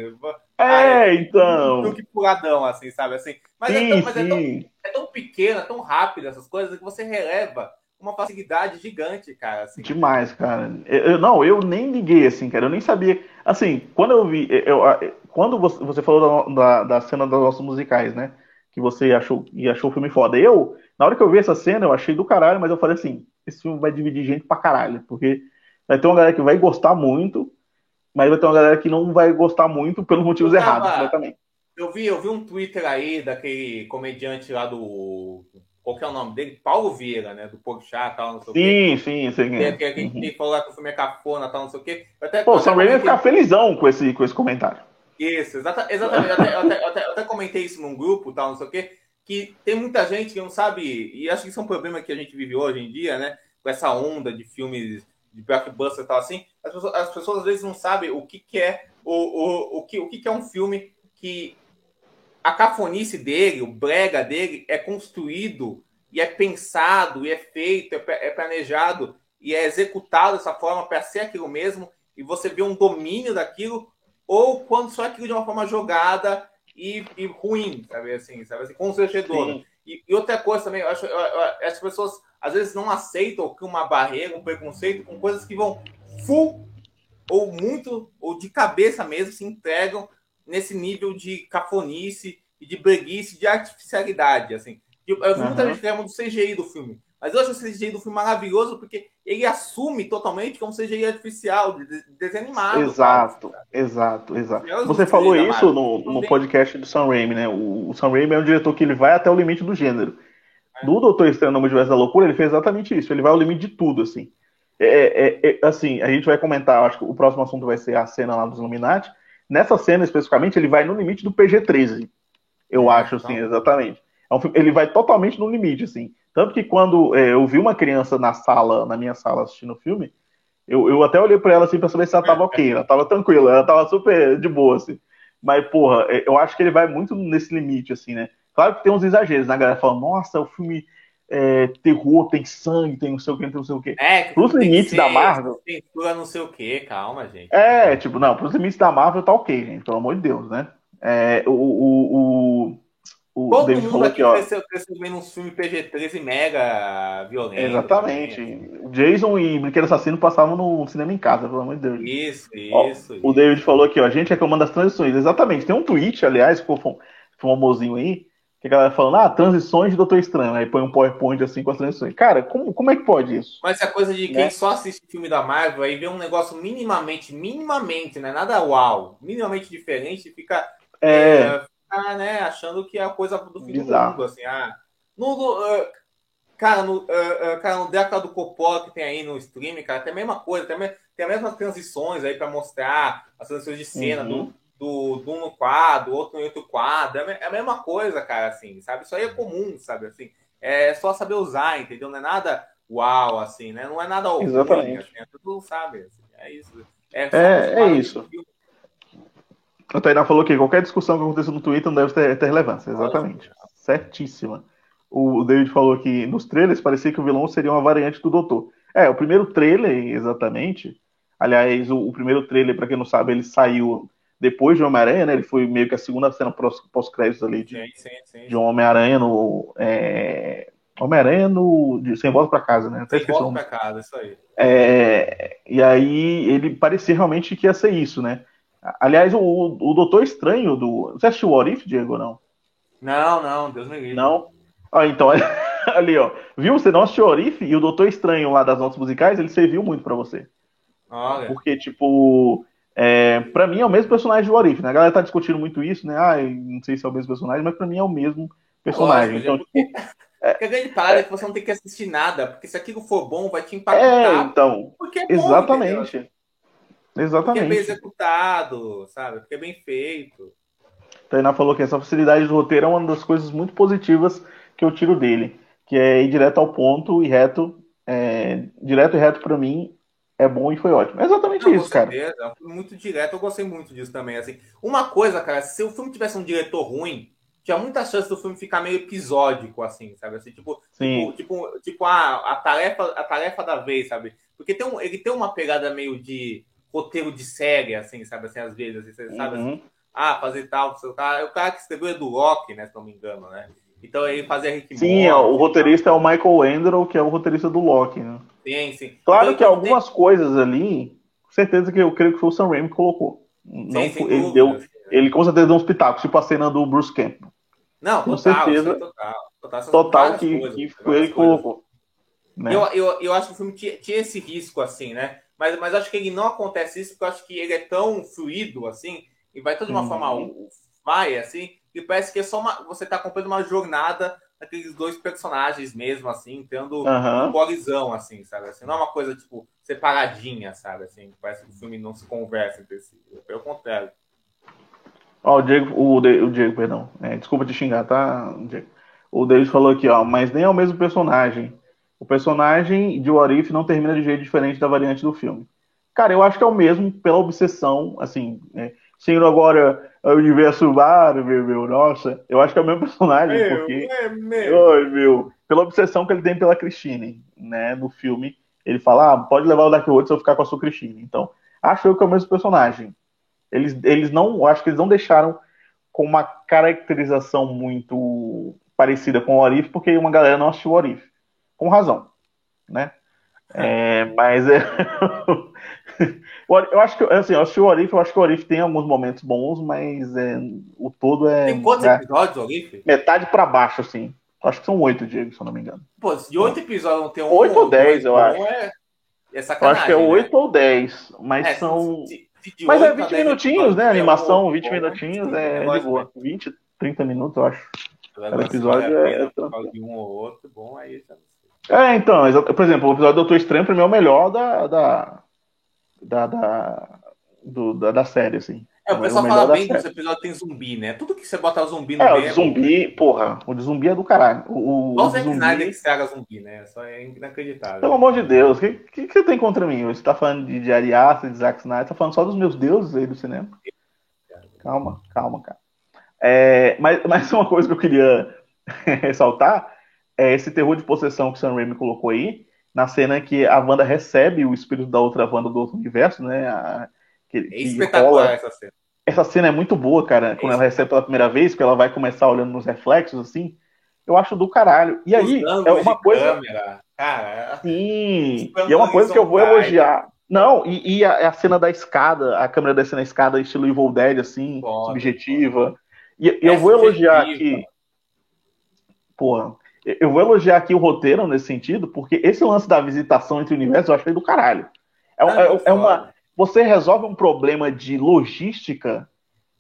É, então. Muito que puladão, assim, sabe? Assim, mas, sim, é, tão, mas é, tão, é tão pequena, tão rápida essas coisas que você releva uma facilidade gigante, cara. Assim. Demais, cara. Eu, não, eu nem liguei, assim, cara. Eu nem sabia. Assim, quando eu vi. Eu, eu quando você, você falou da, da, cena das nossas musicais, né? Que você achou, e achou o filme foda. Eu, na hora que eu vi essa cena, eu achei do caralho, mas eu falei assim: esse filme vai dividir gente pra caralho, porque vai ter uma galera que vai gostar muito, mas vai ter uma galera que não vai gostar muito pelos motivos tava, errados, completamente. Eu vi, eu vi um Twitter aí daquele comediante lá do. Qual que é o nome dele? Paulo Vieira, né? Do Porchat, tal, não sei sim, o quê. Sim, sim, sim. Que, que, que, que falou que o filme é cafona, tal, não sei o quê. Até, Pô, o Sam Raimi vai ficar felizão com esse, com esse comentário. Isso, exata, exatamente. eu, até, eu, até, eu, até, eu até comentei isso num grupo, tal, não sei o quê, que tem muita gente que não sabe, e acho que isso é um problema que a gente vive hoje em dia, né? com essa onda de filmes de blockbuster e tal assim, as pessoas, as pessoas, às vezes não sabem o que, que é o, o, o, que, o que, que é um filme que a cafonice dele, o brega dele é construído e é pensado e é feito, é, é planejado e é executado dessa forma para ser aquilo mesmo e você vê um domínio daquilo ou quando só é aquilo de uma forma jogada e, e ruim, sabe assim, sabe assim, constrangedor. E, e, outra coisa também, eu acho, eu, eu, as pessoas às vezes não aceitam que uma barreira, um preconceito com coisas que vão full ou muito, ou de cabeça mesmo, se entregam nesse nível de cafonice e de breguice, de artificialidade, assim. Eu, eu vi muita gente reclama do CGI do filme, mas eu acho o CGI do filme maravilhoso porque ele assume totalmente como CGI artificial, de, de desenho animado. Exato, cara. exato, exato. Você falou isso no, no podcast do Sam Raimi, né? O, o Sam Raimi é um diretor que ele vai até o limite do gênero do Doutor Estranho no Multiverso da Loucura, ele fez exatamente isso. Ele vai ao limite de tudo, assim. É, é, é, assim, a gente vai comentar, acho que o próximo assunto vai ser a cena lá dos Illuminati. Nessa cena, especificamente, ele vai no limite do PG-13. Eu acho, assim, exatamente. É um filme, ele vai totalmente no limite, assim. Tanto que quando é, eu vi uma criança na sala, na minha sala assistindo o filme, eu, eu até olhei para ela assim pra saber se ela tava ok, ela tava tranquila, ela tava super de boa, assim. Mas, porra, é, eu acho que ele vai muito nesse limite, assim, né? Claro que tem uns exageros, né? A galera fala, nossa, o filme é, terror, tem sangue, tem não sei o que, tem não sei o que. É, pros limites ser, da Marvel. Censura não sei o que, calma, gente. É, tipo, não, pros limites da Marvel tá ok, gente, pelo amor de Deus, né? É, o, o, o, o Todo David mundo aqui, ó, cresceu, cresceu vendo uns filmes PG-13 mega violentos. Exatamente. Né? Jason e Brinquedo Assassino passavam no cinema em casa, pelo amor de Deus. Isso, ó, isso. O David falou aqui, ó, a gente reclamando das transições. Exatamente. Tem um tweet, aliás, ficou famosinho aí, que a galera falando, ah, transições de Doutor Estranho, aí põe um PowerPoint assim com as transições. Cara, como, como é que pode isso? Mas a coisa de quem né? só assiste filme da Marvel aí vê um negócio minimamente, minimamente, né? Nada uau, minimamente diferente, fica, é... é fica né, achando que é a coisa do fim Bizarro. do mundo, assim, ah. No, uh, cara, no, uh, uh, cara, no década do Coppola que tem aí no streaming, cara, tem a mesma coisa, tem a, tem as mesmas transições aí para mostrar as transições de cena uhum. do do, do um no quadro, outro no outro quadro. É, é a mesma coisa, cara, assim, sabe? Isso aí é comum, sabe? Assim, é só saber usar, entendeu? Não é nada uau, assim, né? Não é nada ruim, Exatamente. Assim, é tudo, sabe? Assim, é isso. É, é, é isso. A Tainá falou que qualquer discussão que aconteça no Twitter não deve ter, ter relevância. Exatamente. Certíssima. O David falou que nos trailers parecia que o vilão seria uma variante do Doutor. É, o primeiro trailer, exatamente. Aliás, o, o primeiro trailer, para quem não sabe, ele saiu depois de Homem-Aranha, né? Ele foi meio que a segunda cena pós-créditos ali de, sim, sim, sim. de Homem-Aranha no. É, Homem-Aranha no. De, sem volta para casa, né? Até sem volta para casa, isso aí. É, e aí ele parecia realmente que ia ser isso, né? Aliás, o, o Doutor Estranho do. Você assistiu o Orif, Diego, ou não? Não, não, Deus me livre. Não? Ah, então, ali, ó. Viu? Você não assistiu o Orif e o Doutor Estranho lá das notas musicais, ele serviu muito para você. Olha. Porque, tipo, é, para mim é o mesmo personagem do Orif, né? A galera tá discutindo muito isso, né? Ah, não sei se é o mesmo personagem, mas para mim é o mesmo personagem. Lógico, então, tipo, é... a grande parada é que você não tem que assistir nada, porque se aquilo for bom, vai te impactar. É, então. Porque é bom, exatamente. Entendeu? Exatamente. Porque é bem executado, sabe? Porque é bem feito. Tainá falou que essa facilidade do roteiro é uma das coisas muito positivas que eu tiro dele, que é ir direto ao ponto e reto, é, direto e reto para mim é bom e foi ótimo. É exatamente Não, isso, cara. Certeza. É muito direto, eu gostei muito disso também. Assim, uma coisa, cara, se o filme tivesse um diretor ruim, tinha muita chance do filme ficar meio episódico, assim, sabe? Assim, tipo, Sim. tipo, tipo, tipo a, a, tarefa, a tarefa da vez, sabe? Porque tem um, ele tem uma pegada meio de roteiro de série, assim, sabe? Assim, às vezes, assim, você sabe? Uhum. Assim, ah, fazer tal, o cara, o cara que escreveu é do Rock, né? Se não me engano, né? Então ele fazia Rick Sim, Morty, o roteirista é o Michael Andrew, que é o roteirista do Loki, né? Sim, sim. Claro Então, que algumas tem... coisas ali, com certeza que eu creio que foi o Sam Raimi que colocou. Sim, não, ele dúvida, deu, ele com certeza deu uns pitacos, tipo a cena do Bruce Campbell. Não, com total, certeza. total. Total, Total que, coisas, que foi ele que colocou. Né? Eu, eu, eu acho que o filme tinha, tinha esse risco, assim, né? Mas, mas acho que ele não acontece isso porque eu acho que ele é tão fluido, assim, e vai toda de uma Uhum. forma vai, assim, e parece que é só uma. Você tá acompanhando uma jornada daqueles dois personagens mesmo, assim, tendo Aham. um colisão, assim, sabe? Assim, não é uma coisa, tipo, separadinha, sabe? Assim, parece que o filme não se conversa entre si. Pelo contrário. Ó, o Diego, o, De- o Diego, perdão. É, desculpa te xingar, tá, Diego? O David falou aqui, ó, mas nem é o mesmo personagem. O personagem de What If não termina de jeito diferente da variante do filme. Cara, eu acho que é o mesmo pela obsessão, assim, é, sendo agora o universo Marvel, meu, nossa, eu acho que é o mesmo personagem, porque... é meu. Meu, pela obsessão que ele tem pela Christine, né, no filme, ele fala, ah, pode levar o Dark World se eu ficar com a sua Christine. Então, acho eu que é o mesmo personagem. Eles, eles não, acho que eles não deixaram com uma caracterização muito parecida com o Orif, porque uma galera não assistiu o Orif. Com razão, né? É, mas é... eu acho que assim, eu assisti o Orif, eu acho que o Orif tem alguns momentos bons, mas é, o todo é, Tem quantos é episódios, Olive? metade pra baixo, assim. Acho que são oito, Diego, se eu não me engano. Pô, de oito episódios não tem um. Oito ou dez, eu bom, acho. É, é Eu acho que é né? oito ou dez, mas É, são. se- se Mas é oito a 20 dez minutinhos, né? é Animação, bom, 20 bom, minutinhos é de lógico, boa. 20, 30 minutos, eu acho. Cada se episódio a é- de um ou outro, bom, aí já não. É, então, por exemplo, o episódio do Doutor Estranho pra mim é o melhor da. da. da, da, do- da, da série, assim. É, o pessoal melhor fala da bem que esse episódio tem zumbi, né? Tudo que você bota zumbi no É, o meio de zumbi, porra, o de zumbi é do caralho. O, o, o o Zack Snyder que zumbi, estraga zumbi, né? Só é inacreditável. pelo amor de Deus, o que, que, que você tem contra mim? Você tá falando de, de Ari Aster, de Zack Snyder, tá falando só dos meus deuses aí do cinema. Calma, calma, cara. É, mas, mas uma coisa que eu queria ressaltar é esse terror de possessão que o Sam Raimi colocou aí, na cena que a Wanda recebe o espírito da outra Wanda do outro universo, né? A, que, É espetacular rola- essa cena. essa cena é muito boa, cara, quando ela recebe pela primeira vez, que ela vai começar olhando nos reflexos, assim. Eu acho do caralho. E aí, é uma coisa. câmera, cara, Sim. E é uma coisa que eu vou elogiar. Não, e, e a, a cena da escada, a câmera descendo a escada, estilo Evil Dead, assim, Foda, subjetiva. E, e É eu vou elogiar aqui. Porra, eu- vou elogiar aqui o roteiro nesse sentido, porque esse lance da visitação entre universos eu achei do caralho. É, Ah, é- é uma, você resolve um problema de logística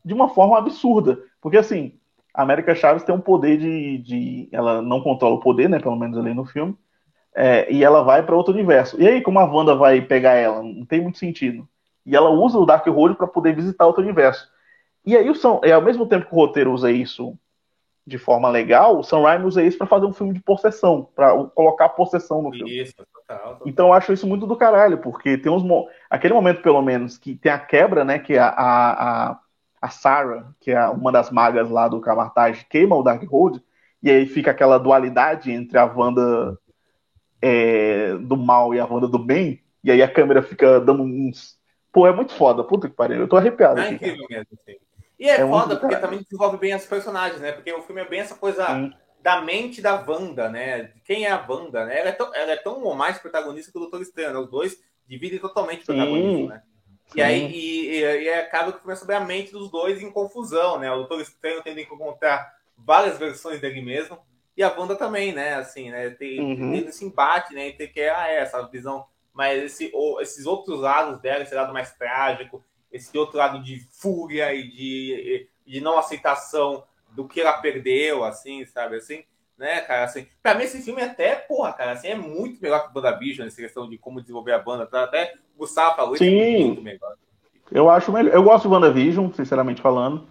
de uma forma absurda. Porque, assim, a América Chaves tem um poder de, de- Ela não controla o poder, né? Pelo menos ali no filme. é, e ela vai para outro universo. E aí, como a Wanda vai pegar ela? Não tem muito sentido. E ela usa o Dark Road para poder visitar outro universo. E aí, o Sam, é, ao mesmo tempo que o roteiro usa isso de forma legal, o Sam Raimi usa isso para fazer um filme de possessão, para colocar possessão no filme. Isso, total. Então eu acho isso muito do caralho, porque tem uns. mo- Aquele momento, pelo menos, que tem a quebra, né? Que a, a, a, a Sarah, que é uma das magas lá do Camartage, queima o Darkhold, e aí fica aquela dualidade entre a Wanda é, do mal e a Wanda do bem, e aí a câmera fica dando uns. Pô, é muito foda, puta que pariu. Eu tô arrepiado É aqui. cara. incrível mesmo, assim. E é, É foda porque também desenvolve bem as personagens, né? Porque o filme é bem essa coisa Sim. da mente da Wanda, né? Quem é a Wanda, né? Ela é tão, ela é tão ou mais protagonista que o Doutor Estranho, né? Os dois dividem totalmente o protagonismo, né? E aí e, e, e acaba que começa sobre a mente dos dois em confusão, né? O Doutor Estranho tendo que encontrar várias versões dele mesmo. E a Wanda também, né? Assim, né? Tem, uhum. tem esse embate, né? Entre que é ah, é, essa visão, mas esse, ou, esses outros lados dela, esse lado mais trágico, esse outro lado de fúria e de, de não aceitação do que ela perdeu, assim, sabe? Assim, né, cara? Assim, pra mim, esse filme é até, porra, cara, assim, é muito melhor que o WandaVision nessa questão de como desenvolver a banda. Tá? Até o Gustavo falou Sim. isso é muito melhor. Eu acho melhor. Eu gosto do WandaVision, sinceramente falando,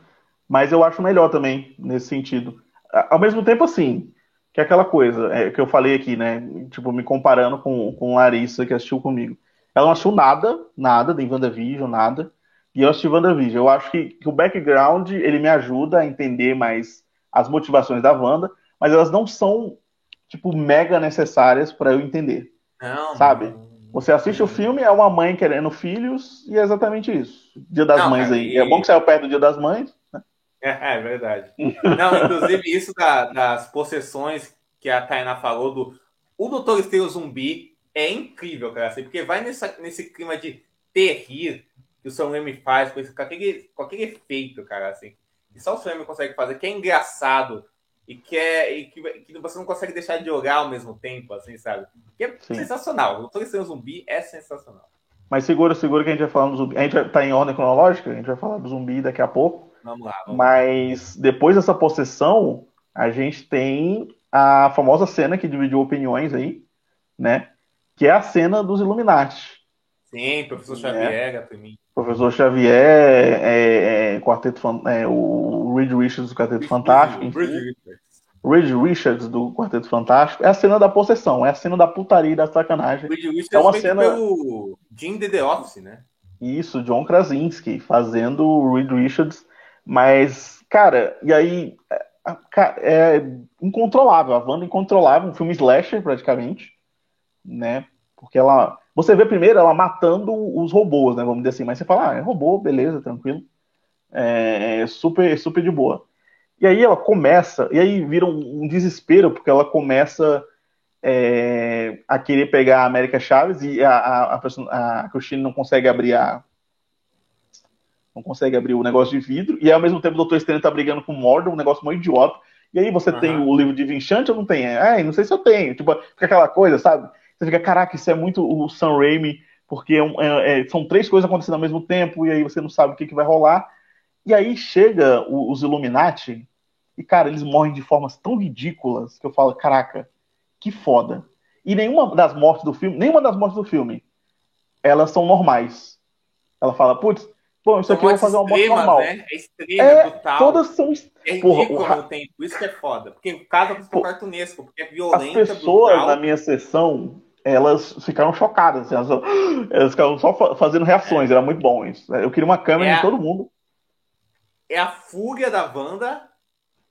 mas eu acho melhor também nesse sentido. Ao mesmo tempo, assim, que é aquela coisa é, que eu falei aqui, né? Tipo, me comparando com, com Larissa, que assistiu comigo. Ela não assistiu nada, nada de WandaVision, nada. E eu assisti WandaVision. Eu acho que, que o background, ele me ajuda a entender mais as motivações da Wanda, mas elas não são, tipo, mega necessárias para eu entender. Não, sabe? Você assiste o filme, é uma mãe querendo filhos, e é exatamente isso. Dia das não, Mães aí. E... É bom que saiu perto do Dia das Mães, né? É, é verdade. Não, inclusive isso da, das possessões que a Tainá falou do o Doutor Estranho Zumbi é incrível, cara, assim, porque vai nessa, nesse clima de terrir que o Sam Raimi faz com, esse, com, aquele, com aquele efeito, cara, assim, que só o Sam Raimi consegue fazer, que é engraçado e que, é, e que, que, você não consegue deixar de olhar ao mesmo tempo, assim, sabe? Que é Sim. sensacional. O Doutor Estranho Zumbi é sensacional. Mas segura, segura que a gente vai falar do zumbi. A gente tá em ordem cronológica, a gente vai falar do zumbi daqui a pouco. Vamos lá. Vamos Mas depois dessa possessão, a gente tem a famosa cena que dividiu opiniões aí, né? Que é a cena dos Illuminati. Sim, professor Xavier, né? para mim. Professor Xavier, é, é, quarteto, é, o Reed Richards do Quarteto Fantástico. Reed Reed Richards do Quarteto Fantástico. É a cena da possessão, é a cena da putaria e da sacanagem. Reed Richards é uma cena pelo Jim The Office, né? Isso, John Krasinski fazendo o Reed Richards mas, cara, e aí é, é incontrolável, a Wanda incontrolável, um filme slasher praticamente, né? Porque ela. Você vê primeiro ela matando os robôs, né? Vamos dizer assim, mas você fala, ah, é robô, beleza, tranquilo. É, é super, super de boa. E aí ela começa, e aí vira um, um desespero, porque ela começa é, a querer pegar a América Chaves e a, a, a, a Christine não consegue abrir a, não consegue abrir o negócio de vidro, e ao mesmo tempo o Doutor Estranho tá brigando com o Mordor, um negócio muito idiota. E aí você uhum. tem o livro de Vinchante ou não tem? É, não sei se eu tenho. Tipo, fica aquela coisa, sabe? Você fica, caraca, isso é muito o Sam Raimi, porque é, é, é, são três coisas acontecendo ao mesmo tempo, e aí você não sabe o que, que vai rolar. E aí chega o, os Illuminati, e, cara, eles morrem de formas tão ridículas que eu falo, caraca, que foda. E nenhuma das mortes do filme, nenhuma das mortes do filme, elas são normais. Ela fala, putz, Bom, isso aqui eu vou fazer uma moto normal. Né? É extrema, é, brutal. Todas são. É Porra, o... tempo, isso que é foda. Porque o caso é Porra, cartunesco, porque é violento. As pessoas brutal. na minha sessão, elas ficaram chocadas. Assim, elas, elas ficaram só fazendo reações, é. era muito bom isso. Eu queria uma câmera é de todo mundo. É a fúria da Wanda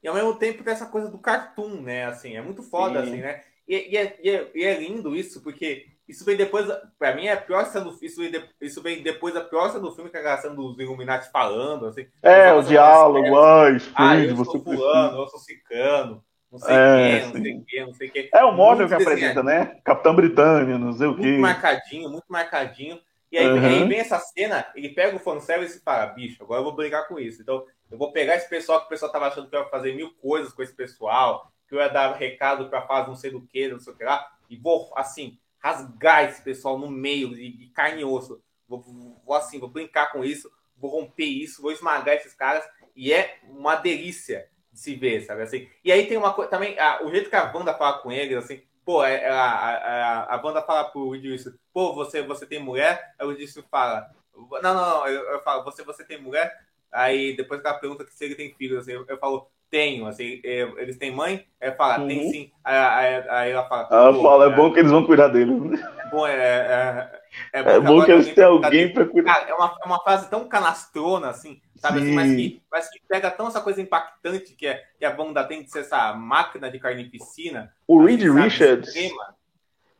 e ao mesmo tempo tem essa coisa do cartoon, né? Assim, é muito foda, Sim. assim, né? E, e, é, e, é, e é lindo isso, porque isso vem depois, pra mim, é a pior cena do filme. Isso vem, de, isso vem depois da pior cena do filme, que é a cena dos Illuminati falando. Assim, é, o diálogo, ai, ah, eu você sou fulano, eu sou cicano, não sei é, quem, não sei quem, não sei quem. É o móvel que apresenta, né? Capitão Britânia, não sei o quê. Muito marcadinho, muito marcadinho. E aí, uhum. aí vem essa cena, ele pega o fanservice e fala, bicho, agora eu vou brigar com isso. Então, eu vou pegar esse pessoal que o pessoal tava achando que eu ia fazer mil coisas com esse pessoal, que eu ia dar recado pra fase não sei do que, não sei o que lá, e vou, assim, rasgar esse pessoal no meio de, de carne e osso. Vou, vou, assim, vou brincar com isso, vou romper isso, vou esmagar esses caras. E é uma delícia de se ver, sabe? Assim, e aí tem uma coisa também, a, o jeito que a banda fala com eles, assim, pô, é, é, a, a, a banda fala pro Edilson, pô, você, você tem mulher? Aí o Edilson fala, não, não, não, eu, eu, falo, você, você tem mulher? Aí depois que ela pergunta se ele tem filhos, assim, eu, eu falo, tenho, assim, é, eles têm mãe? Aí fala, uhum. tem sim. Aí, aí, aí, ela fala. Ela fala, é, é bom que eles vão cuidar dele. É bom, é, é, é bom, é bom que, eles têm alguém para cuidar. Cara, é uma, é uma frase tão canastrona, assim, sabe? Assim, mas, que, mas que pega tão essa coisa impactante que, é, que a banda tem de ser essa máquina de carnificina. O assim, Reed Richards, extrema.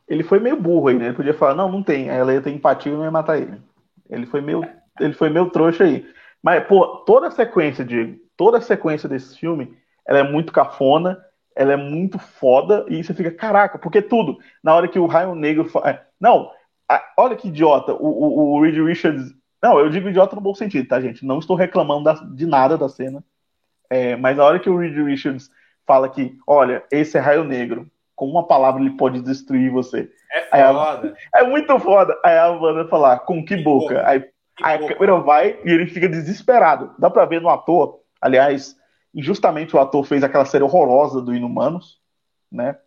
ele foi meio burro aí, né? Ele podia falar, não, não tem. Aí ela ia ter empatia e não ia matar ele. Ele foi meio, ele foi meio trouxa aí. Mas, pô, toda a sequência de toda a sequência desse filme, ela é muito cafona, ela é muito foda, e você fica, caraca, porque tudo, na hora que o Raio Negro fala, é, não, olha que idiota, o, o, o Reed Richards, Não, eu digo idiota no bom sentido, tá, gente? Não estou reclamando da, de nada da cena. É, mas a hora que o Reed Richards fala que, olha, esse é raio negro, com uma palavra ele pode destruir você. É foda. A, é muito foda. Aí a Wanda fala, com que, que boca? boca? Aí, aí a câmera vai e ele fica desesperado. Dá pra ver no ator, aliás, injustamente o ator fez aquela série horrorosa do Inumanos, né?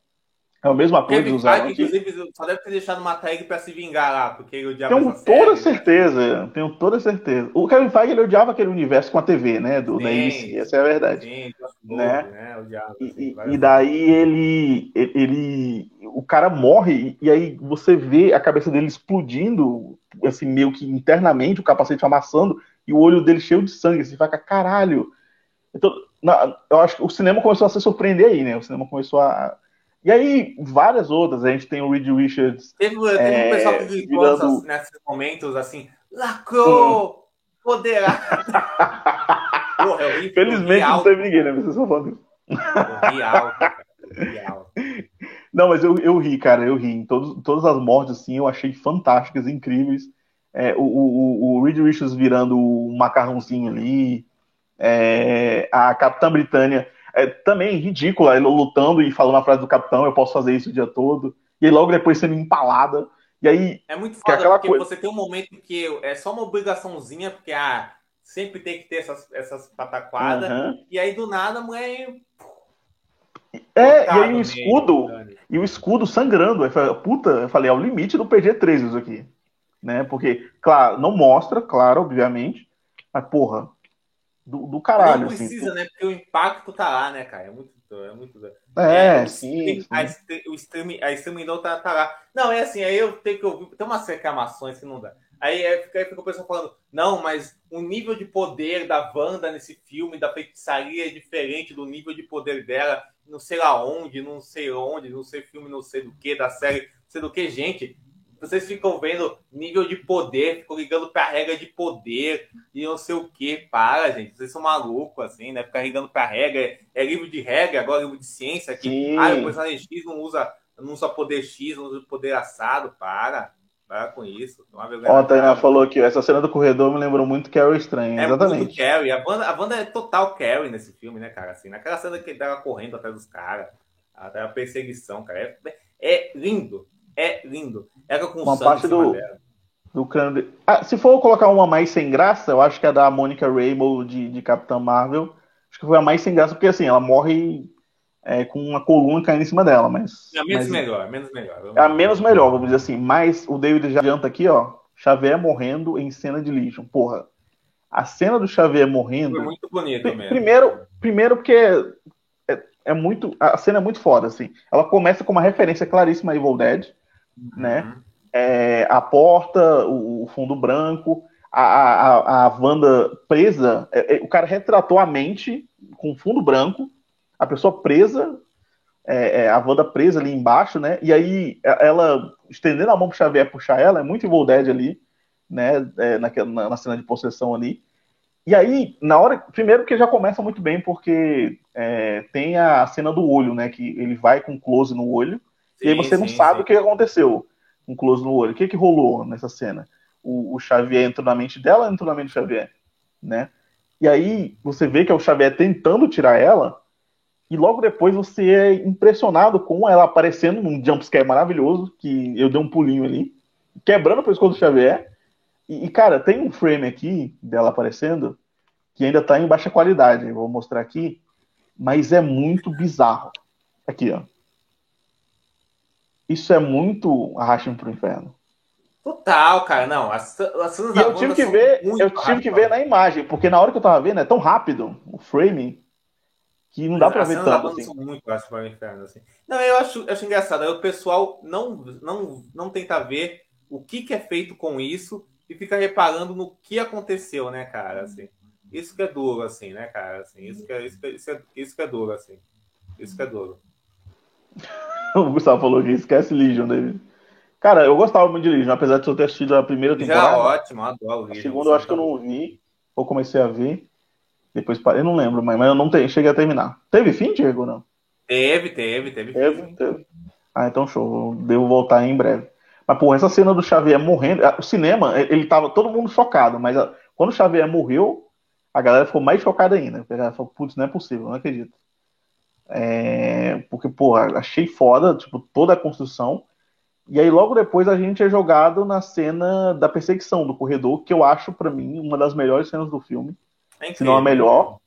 É o mesmo ator Kevin dos Feige, inclusive, só deve ter deixado uma tag pra se vingar lá, porque ele odiava Tenho toda série, certeza, né? tenho toda certeza. O Kevin Feige, ele odiava aquele universo com a TV, né, do, sim, da ABC, essa é a verdade. Sim, né? né? Odiava, e, e, daí ele, ele, o cara morre, e aí você vê a cabeça dele explodindo, assim, meio que internamente, o capacete amassando, e o olho dele cheio de sangue, assim, fica, caralho. Então, eu acho que o cinema começou a se surpreender aí, né, o cinema começou a e aí, várias outras. A gente tem o Reed Richards. Teve, teve é, um pessoal que gritou virando... nesses momentos assim: lacrou! Hum. Poderá! Porra, Felizmente não teve ninguém, né? Vocês estão falando. Não, mas eu, eu ri, cara, eu ri. Em todos, todas as mortes, assim, eu achei fantásticas, incríveis. É, o, o, o Reed Richards virando um macarrãozinho ali. É, a Capitã Britânia é também ridícula, ele lutando e falando a frase do capitão, eu posso fazer isso o dia todo, e aí logo depois sendo empalada. E aí. É muito foda, é porque coisa... você tem um momento que é só uma obrigaçãozinha, porque ah, sempre tem que ter essas, essas pataquadas, uhum. e aí do nada a mulher. É, e aí o escudo, e o escudo sangrando. Eu falei, puta, eu falei, é o limite do PG-13 isso aqui. Né? Porque, claro, não mostra, claro, obviamente, mas porra, do, do caralho. Não assim, precisa, assim, né? Porque o impacto tá lá, né, cara? É muito. É, muito... é, é sim, sim. A, o streaming, a streaming tá, tá lá. Não, é assim, aí eu tenho que ouvir. Tem umas reclamações que não dá. Aí, aí, fica, aí fica o pessoal falando, não, mas o nível de poder da Wanda nesse filme, da feitiçaria, é diferente do nível de poder dela, não sei lá onde, não sei onde, não sei filme, não sei do que, da série, não sei do que, gente vocês ficam vendo nível de poder, ficam ligando pra regra de poder e não sei o que. Para, gente. Vocês são malucos, assim, né? Ficar ligando pra regra. É livro de regra, agora livro de ciência. Que, Sim. ah, o personagem X não usa, não usa poder X, não usa poder assado. Para. Para com isso. Ó, a Tainá falou que essa cena do corredor me lembrou muito Carrie Estranho. É exatamente. Muito Carrie. A banda, a banda é total Carrie nesse filme, né, cara? Assim, naquela cena que ele tava correndo atrás dos caras. Até a perseguição, cara. É, é lindo é lindo. Era com uma parte do, do crânio. De... Ah, se for colocar uma mais sem graça, eu acho que é da Monica Rambeau de, de Capitã Marvel. Acho que foi a mais sem graça, porque assim, ela morre é, com uma coluna caindo em cima dela, mas. É menos mas... melhor, menos melhor. É a menos melhor, vamos dizer assim. Mas o David já adianta aqui, ó. Xavier morrendo em cena de Legion. Porra. A cena do Xavier morrendo. Foi muito bonito mesmo. Primeiro, primeiro porque é, é, muito. A cena é muito foda, assim. Ela começa com uma referência claríssima a Evil Dead né? Uhum. É, a porta, o, o, fundo branco, a, a, a Wanda presa, é, é, o cara retratou a mente com fundo branco, a pessoa presa, é, é, a Wanda presa ali embaixo, né? E aí ela estendendo a mão pro Xavier puxar ela, é muito Evil Dead ali, né? na, na cena de possessão ali. E aí, na hora. Primeiro que já começa muito bem, porque é, tem a cena do olho, né? Que ele vai com close no olho. Sim, e aí você sim, não sabe sim. o que aconteceu com um close no olho. O que, que rolou nessa cena? O, o Xavier entrou na mente dela ou entrou na mente do Xavier? Né? E aí você vê que é o Xavier tentando tirar ela, e logo depois você é impressionado com ela aparecendo num jumpscare maravilhoso, que eu dei um pulinho ali, quebrando o pescoço do Xavier. E, e, cara, tem um frame aqui dela aparecendo que ainda tá em baixa qualidade, vou mostrar aqui, mas é muito bizarro. Aqui, ó. Isso é muito arrastando pro inferno. Total, cara. Não, as, as e eu tive que ver, eu tive que ver na imagem, porque na hora que eu tava vendo é tão rápido o frame que não dá para ver tanto. Assim. São muito para o inferno, assim. Não, eu acho, eu acho engraçado. Aí o pessoal não, não, não tenta ver o que, que é feito com isso e fica reparando no que aconteceu, né, cara? Assim, isso que é duro, assim, né, cara? Assim, isso que é, isso que é, isso, é, isso que é duro, assim. Isso que é duro. o Gustavo falou que esquece Legion, David. Cara, eu gostava muito de Legion, apesar de eu ter assistido a primeira temporada. Já ótimo, adoro Legion. A segunda eu acho que eu não vi, ou comecei a ver. Depois parei, não lembro, mas, mas eu não te, cheguei a terminar. Teve fim, Diego, não? Teve, teve, teve. Teve, teve. Ah, então show. Devo voltar em breve. Mas, pô, essa cena do Xavier morrendo. O cinema, ele tava todo mundo chocado, mas quando o Xavier morreu, a galera ficou mais chocada ainda. A galera falou, putz, não é possível, não acredito. É, porque, porra, achei foda, tipo, toda a construção. E aí, logo depois, a gente é jogado na cena da perseguição do corredor, que eu acho, para mim, uma das melhores cenas do filme. É se não a melhor.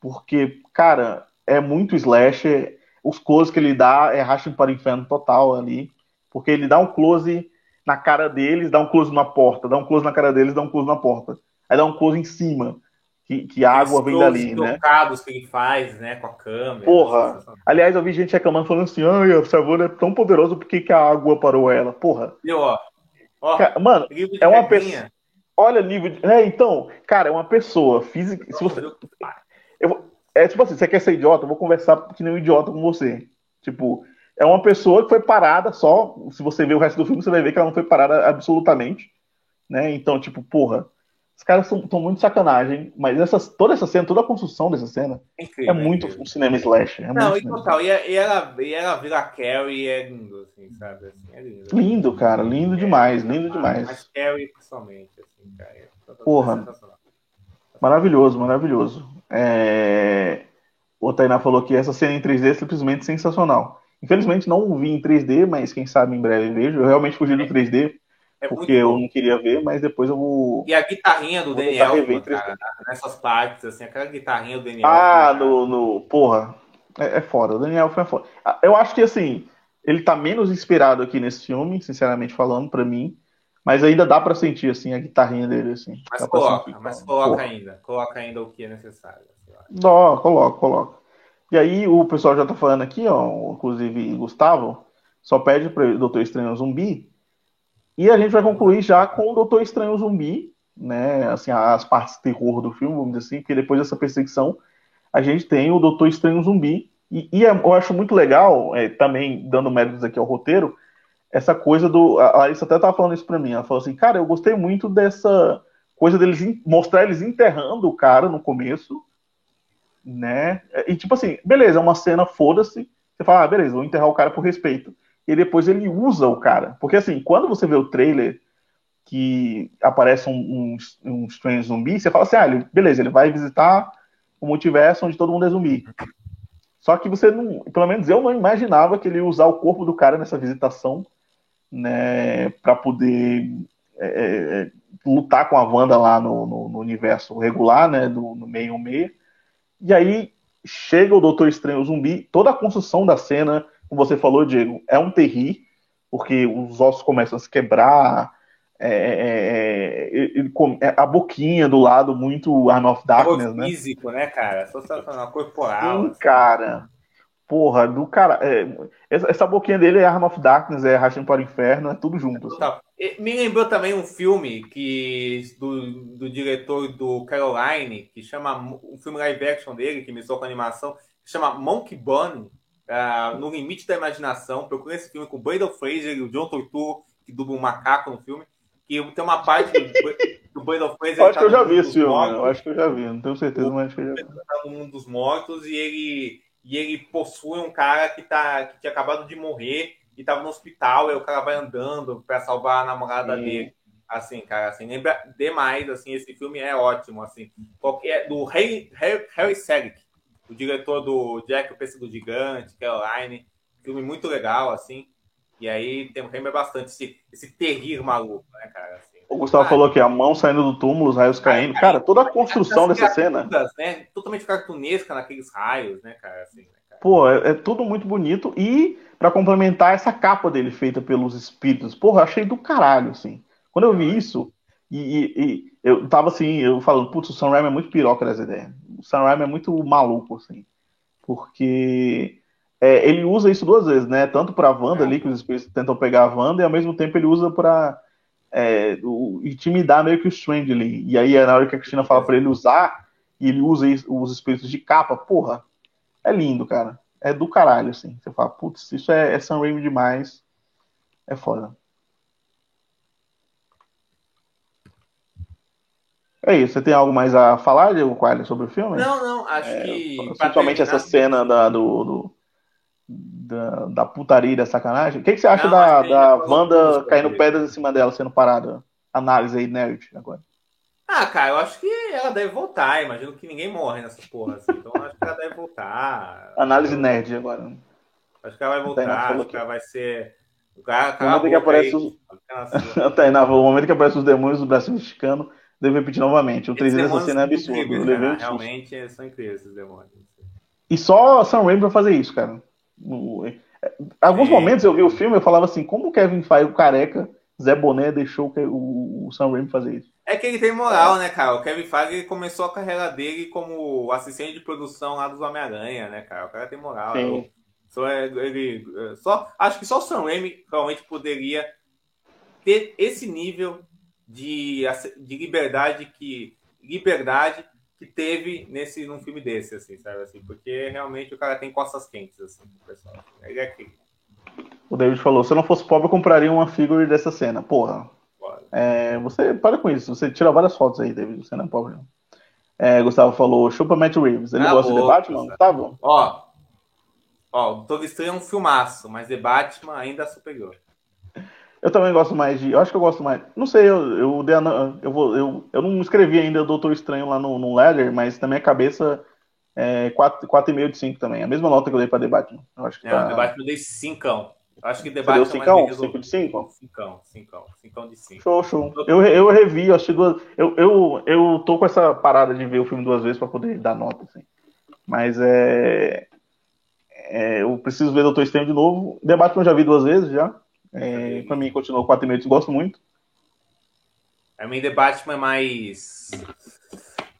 Porque, cara, é muito slasher. Os close que ele dá é raching para o inferno total ali. Porque ele dá um close na cara deles, dá um close na porta, dá um close na cara deles, dá um close na porta. Aí dá um close em cima que, que a água vem dali, né? trocados que ele faz, né, com a câmera. Porra. Aliás, eu vi gente reclamando, falando assim, ai, o Savona é tão poderoso, por que, que a água parou ela? Porra. E ó, ó cara, mano, é uma pessoa... Olha nível de... É, então, cara, é uma pessoa física... Se você... Eu... É tipo assim, você quer ser idiota? Eu vou conversar que nem um idiota com você. Tipo, é uma pessoa que foi parada só... Se você ver o resto do filme, você vai ver que ela não foi parada absolutamente. Né? Então, tipo, porra os caras estão muito sacanagem, mas essa, toda essa cena, toda a construção dessa cena é incrível, é muito incrível. um cinema slash. É Não, e total, e, e, ela, e ela vira Carrie é lindo, assim, sabe? Assim, é lindo. Lindo, cara, lindo é, demais, lindo demais. Mas Carrie, principalmente, assim, cara. É Porra. Maravilhoso, maravilhoso. É... O Tainá falou que essa cena em 3D é simplesmente sensacional. Infelizmente não vi em 3D, mas quem sabe em breve vejo. Eu realmente fugi do 3D é porque eu não queria ver, mas depois eu vou. E a guitarrinha do Daniel, cara, nessas partes, assim, aquela guitarrinha do Daniel. Ah, no, no. Porra, é, é foda. O Daniel foi foda. Ah, eu acho que, assim, ele tá menos inspirado aqui nesse filme, sinceramente falando, pra mim. Mas ainda dá pra sentir, assim, a guitarrinha dele, assim. Mas coloca, sentir, mas coloca porra. ainda. Coloca ainda o que é necessário. Dó, coloca, coloca. E aí o pessoal já tá falando aqui, ó, inclusive Gustavo, só pede pro Doutor Estranho Zumbi e a gente vai concluir já com o Doutor Estranho Zumbi, né? Assim, as partes terror do filme, vamos dizer assim, porque depois dessa perseguição a gente tem o Doutor Estranho Zumbi. E, e é, eu acho muito legal, é, também dando méritos aqui ao roteiro, essa coisa do. A Larissa até estava falando isso para mim. Ela falou assim, cara, eu gostei muito dessa coisa deles mostrar eles enterrando o cara no começo, né? E tipo assim, beleza, é uma cena, foda-se. Você fala, ah, beleza, vou enterrar o cara por respeito e depois ele usa o cara. Porque assim, quando você vê o trailer que aparece um, um, um Strange zumbi, você fala assim, ah, ele, beleza, ele vai visitar o multiverso onde todo mundo é zumbi. Só que você não, pelo menos eu não imaginava que ele ia usar o corpo do cara nessa visitação, né, para poder é, é, é, lutar com a Wanda lá no, no, no universo regular, né, do, no meio meio. E aí chega o Doutor Estranho zumbi, toda a construção da cena, como você falou, Diego, é um terri, porque os ossos começam a se quebrar, é, é, é, é a boquinha do lado muito Arm of Darkness, né? físico, né, cara? Sensacional, corporal. Sim, assim. cara. Porra, do cara. É, essa boquinha dele é Arm of Darkness, é Rachando para o Inferno, é tudo junto. Assim. Me lembrou também um filme que do, do diretor do Caroline, que chama um filme live action dele, que misturou com animação, que chama Monkey Bunny uh, No Limite da Imaginação. Procure esse filme com o Brandon Fraser e o John Turturro, que dubla um macaco no filme. Que tem uma parte do, do Brandon Fraser. Acho tá que eu já vi esse filme, eu acho que eu já vi, não tenho certeza, mas acho que eu já vi. Tá no mundo dos mortos e ele, e ele possui um cara que, tá, que tinha acabado de morrer e estava no hospital, e o cara vai andando para salvar a namorada Sim. dele. Assim, cara, assim, lembra demais, assim, esse filme é ótimo, assim. Qualquer, do Harry, Harry, Harry Selick, o diretor do Jack, o Pêssego Gigante, Caroline, filme muito legal, assim. E aí tem, tem bastante esse, esse terrir maluco, né, cara? Assim. O Gustavo ah, falou que a mão saindo do túmulo, os raios caindo. Cara, toda a construção dessa cena. Né? Totalmente cartunesca naqueles raios, né, cara? Assim, né, cara? Pô, é, é, tudo muito bonito. E, para complementar, essa capa dele feita pelos espíritos. Porra, achei do caralho, assim. Quando eu vi isso, e, e, e eu tava assim, eu falando, putz, o Sam Raimi é muito piroca dessa ideia o Sam Raimi é muito maluco, assim. Porque é, ele usa isso duas vezes, né? Tanto para a Wanda ali, que os espíritos tentam pegar a Wanda, e ao mesmo tempo ele usa para é, intimidar meio que o Strange ali. E aí, na hora que a Cristina fala para ele usar, e ele usa os espíritos de capa, porra, é lindo, cara. É do caralho, assim. Você fala, putz, isso é, é Sam Raimi demais. É foda. É isso. Você tem algo mais a falar, Diego Coelho, sobre o filme? Não, não. Acho é, que. Principalmente essa cena da, do, do, da, da putaria da sacanagem. O que, que você acha não, da, da Wanda caindo pedras em cima dela, sendo parada? Análise aí, nerd, agora. Ah, cara, eu acho que ela deve voltar. Imagino que ninguém morre nessa porra, assim. Então acho que ela deve voltar. Análise nerd agora. Acho que ela vai voltar, acho que ela vai ser. O cara, no momento que aparece os... Tainá, no momento que aparece os demônios do Brasil mexicano, devo repetir novamente. O 3 dessa cena é absurdo. Incríveis, né? Realmente são incríveis esses demônios. E só Sam Raimi pra fazer isso, cara. Em alguns momentos eu vi o filme e eu falava assim, como o Kevin Feige, o careca, Zé Boné, deixou o, o Sam Raimi fazer isso? É que ele tem moral, né, cara? O Kevin Feige começou a carreira dele como assistente de produção lá dos Homem-Aranha, né, cara? O cara tem moral. Sim. Só é, ele, é, só, acho que só o Sam Raimi realmente poderia ter esse nível de, de liberdade que liberdade que teve nesse num filme desse, assim, sabe assim, porque realmente o cara tem costas quentes, assim, pessoal. Ele é aquele. O David falou: se eu não fosse pobre, eu compraria uma figure dessa cena. Porra. É, você para com isso, você tira várias fotos aí, David. Você não é pobre, não. É, Gustavo falou: chupa Matt Reeves. Ele ah, gosta boa, de debate, mano? Tá bom. Ó, ó, o Doutor Estranho é um filmaço, mas The Batman ainda é superior. Eu também gosto mais de. Eu acho que eu gosto mais. Não sei, eu, eu, eu, vou, eu, eu não escrevi ainda o Doutor Estranho lá no, no Ledger, mas na minha cabeça é 4,5 de 5 também. A mesma nota que eu dei pra debate. Eu acho que é, tá... o debate eu dei 5. Acho que debate Você deu 5? 5 de 5? 5, 5, 5 de 5. Show, show. Eu, eu revi, eu acho duas. Eu, eu, eu tô com essa parada de ver o filme duas vezes pra poder dar nota, assim. Mas é. é eu preciso ver Doutor Estranho de novo. Debate eu já vi duas vezes já. É, pra mim, continuou 4,5, gosto muito. A mim, The Batman é mais.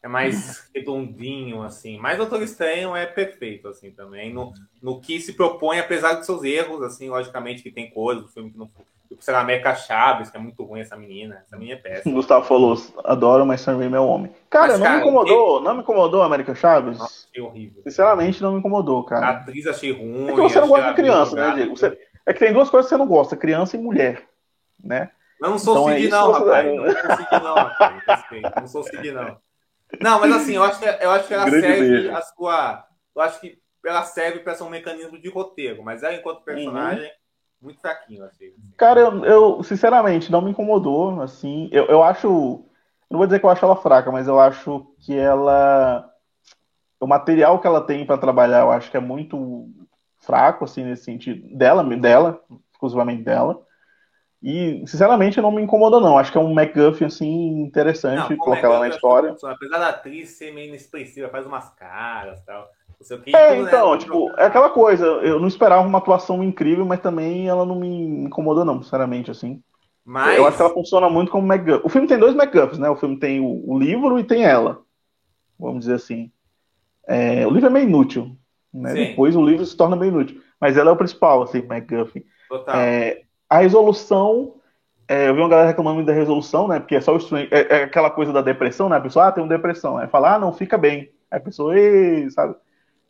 É mais redondinho, assim. Mas Doutor Estranho é perfeito, assim, também. No, no que se propõe, apesar dos seus erros, assim, logicamente que tem coisas do filme que não. Tipo, sei lá, Meca Chaves, que é muito ruim essa menina. Essa menina é péssima. Gustavo falou, adoro, mas Sam Raimi é o homem. Cara, mas, não cara, me incomodou, não me incomodou a América Chaves. Nossa, achei horrível. Sinceramente, não me incomodou, cara. A atriz achei ruim. É que você não gosta de criança, né, Diego? Você, é que tem duas coisas que você não gosta, criança e mulher, né? Eu não sou então, Cid, é não, rapaz. Não sou Cid, não, rapaz. Não sou Cid, não. Não, mas assim, eu acho que, eu acho que ela Grande serve beijo. a sua. Eu acho que ela serve para ser um mecanismo de roteiro, mas ela, enquanto personagem, uhum. muito fraquinho, achei. Assim. Cara, eu, eu, sinceramente não me incomodou, assim. Eu, eu acho. Não vou dizer que eu acho ela fraca, mas eu acho que ela. O material que ela tem para trabalhar, eu acho que é muito fraco, assim, nesse sentido, dela, dela, exclusivamente dela. E, sinceramente, não me incomodou, não. Acho que é um MacGuffin, assim, interessante não, colocar ela na história. apesar da atriz ser meio inexpressiva, faz umas caras e tal. Que, é, então, tipo, é aquela coisa. Eu não esperava uma atuação incrível, mas também ela não me incomodou, não, sinceramente, assim. Mas... Eu acho que ela funciona muito como MacGuffin. O filme tem dois MacGuffins, né? O filme tem o, o livro e tem ela. Vamos dizer assim. É, o livro é meio inútil, né? Depois o livro se torna bem inútil. Mas ela é o principal, assim, McGuffin. Total. É, a resolução. É, eu vi uma galera reclamando da resolução, né? Porque é só o Strange. É, é, aquela coisa da depressão, né? A pessoa, ah, tem uma depressão. Aí fala, ah, não, fica bem. Aí a pessoa, ei, sabe?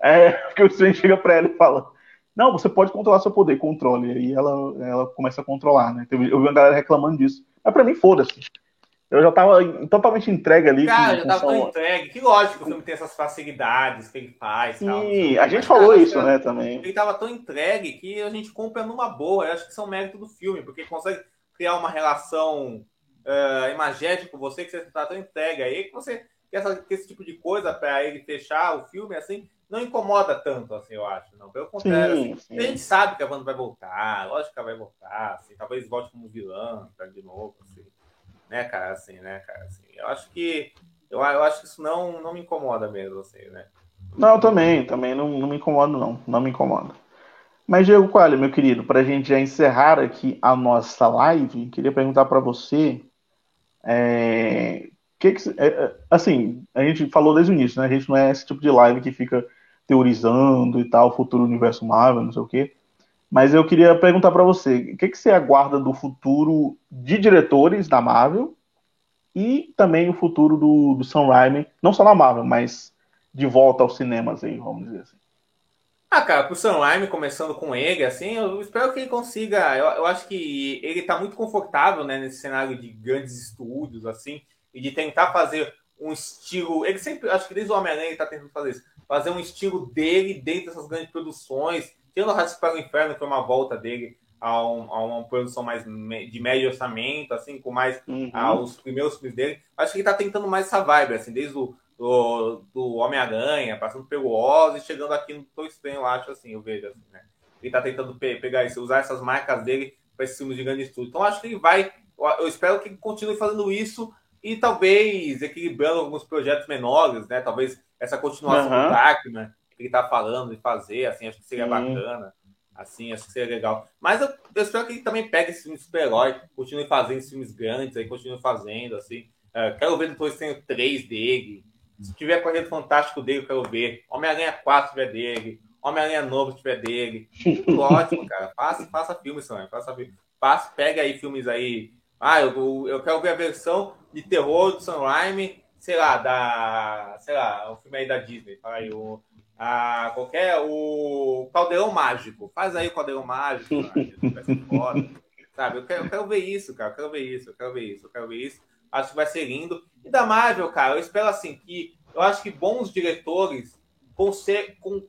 É, porque o Strange chega pra ela e fala, não, você pode controlar seu poder, controle. E aí ela, ela começa a controlar, né? Eu vi uma galera reclamando disso. Mas pra mim, foda-se. Eu já tava totalmente entregue ali. Cara, já tava tão entregue. Que lógico que o filme tem essas facilidades que ele faz. Sim, tal, a gente Mas, falou cara, isso, né, também. Ele tava tão entregue que a gente compra numa boa. Eu acho que isso é um mérito do filme, porque ele consegue criar uma relação uh, imagética com você que você tá tão entregue aí que você quer essa, esse tipo de coisa para ele fechar o filme, assim, não incomoda tanto, assim, eu acho. Não, pelo contrário, sim, assim, sim. a gente sabe que a banda vai voltar, lógico que ela vai voltar, assim, talvez volte como vilã, tá, de novo, assim né, cara, assim, né, cara, assim, eu acho que eu, eu acho que isso não, não me incomoda mesmo, assim, né. Não, também, também não, não me incomoda, não, não me incomoda. Mas, Diego Coelho, meu querido, para a gente já encerrar aqui a nossa live, queria perguntar para você, é, que, que é, é, assim, a gente falou desde o início, né? A gente não é esse tipo de live que fica teorizando e tal, futuro universo Marvel, não sei o quê. Mas eu queria perguntar para você, o que, que você aguarda do futuro de diretores da Marvel e também o futuro do, do Sam Raimi, não só na Marvel, mas de volta aos cinemas aí, vamos dizer assim. Ah, cara, pro Sam Raimi, começando com ele, assim, eu espero que ele consiga. Eu, eu acho que ele tá muito confortável, né, nesse cenário de grandes estúdios, assim, e de tentar fazer um estilo. Ele sempre, acho que desde o Homem-Aranha ele tá tentando fazer isso. fazer um estilo dele dentro dessas grandes produções. Tendo o Ratos para o Inferno, que foi uma volta dele a, um, a, uma produção mais de médio orçamento, assim, com mais uhum. os primeiros filmes dele. Acho que ele tá tentando mais essa vibe, assim, desde o do, do Homem-Aranha, passando pelo Oz e chegando aqui no Tô Estranho, eu acho, assim, eu vejo, assim, né? Ele tá tentando pe pegar isso, usar essas marcas dele para esses filmes de grande estúdio. Então, acho que ele vai, eu espero que ele continue fazendo isso e talvez equilibrando alguns projetos menores, né? Talvez essa continuação uhum. do Darkman que ele tá falando de fazer, assim, acho que seria Sim. bacana. Assim, acho que seria legal. Mas eu, eu espero que ele também pegue esse filme de super-herói, continue fazendo filmes grandes, aí continue fazendo, assim. Uh, quero ver depois tem o 3 dele. Se tiver Correio Fantástico dele, eu quero ver. Homem-Aranha 4 tiver dele. Homem-Aranha Novo tiver dele. Tudo ótimo, cara. Faça, faça filmes, também. Faça filme. Faça, pega aí filmes aí. Ah, eu, eu quero ver a versão de terror do Sam Raimi, sei lá, da. Sei lá, um filme aí da Disney. Fala aí, o a qualquer o caldeirão mágico. Faz aí o caldeirão mágico, foda, sabe? Eu quero, eu quero, ver isso, cara. Eu quero ver isso, eu quero ver isso, eu quero ver isso. Acho que vai ser lindo. E da Marvel, cara, eu espero assim que eu acho que bons diretores vão ser com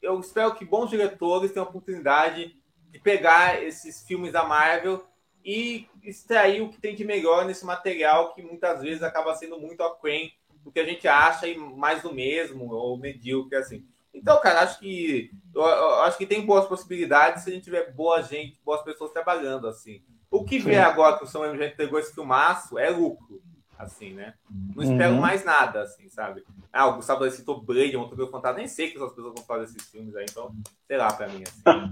eu espero que bons diretores tenham a oportunidade de pegar esses filmes da Marvel e extrair o que tem de melhor nesse material que muitas vezes acaba sendo muito aquém do que a gente acha e mais do mesmo, ou medíocre, assim. Então, cara, acho que eu, eu acho que tem boas possibilidades se a gente tiver boa gente, boas pessoas trabalhando, assim. O que vem agora que o São já entregou esse filmaço é lucro, assim, né? Não espero uhum. mais nada, assim, sabe? Ah, o Gustavo citou Blade, Motoqueiro Fantasma, nem sei que essas pessoas vão fazer esses filmes aí, então, sei lá pra mim, assim.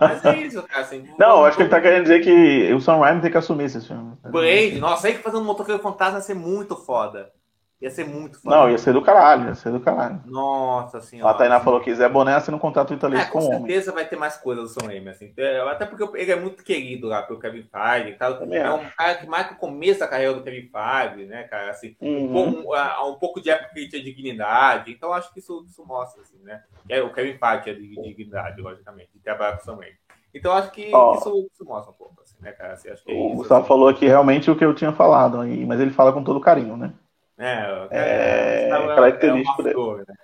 Mas é isso, cara, assim. Não, acho que ele tá querendo dizer que o Sam Raimi tem que assumir esses filmes. Blade, nossa, aí que fazendo Motoqueiro Fantasma vai ser muito foda. Ia ser muito foda. Não, ia ser do caralho, ia ser do caralho. Nossa senhora. A Tainá falou que Zé Boné assina um contrato vitalício é, com, com certeza vai ter mais coisas do Sam Raimi, assim. É, até porque ele é muito querido lá pelo Kevin Feige. Tá? É um cara que marca o começo da carreira do Kevin Feige, né, cara? Assim, uhum. um, um, um, pouco de época que ele tinha dignidade. Então acho que isso, isso mostra, assim, né? É, o Kevin Feige tinha dignidade, logicamente, de trabalhar com o Sam Raimi. Então acho que oh. isso, isso, mostra um pouco, assim, né, cara? Assim, acho que é o Gustavo assim. falou aqui realmente o que eu tinha falado, mas ele fala com todo carinho, né? É, é, é característico é, é, né?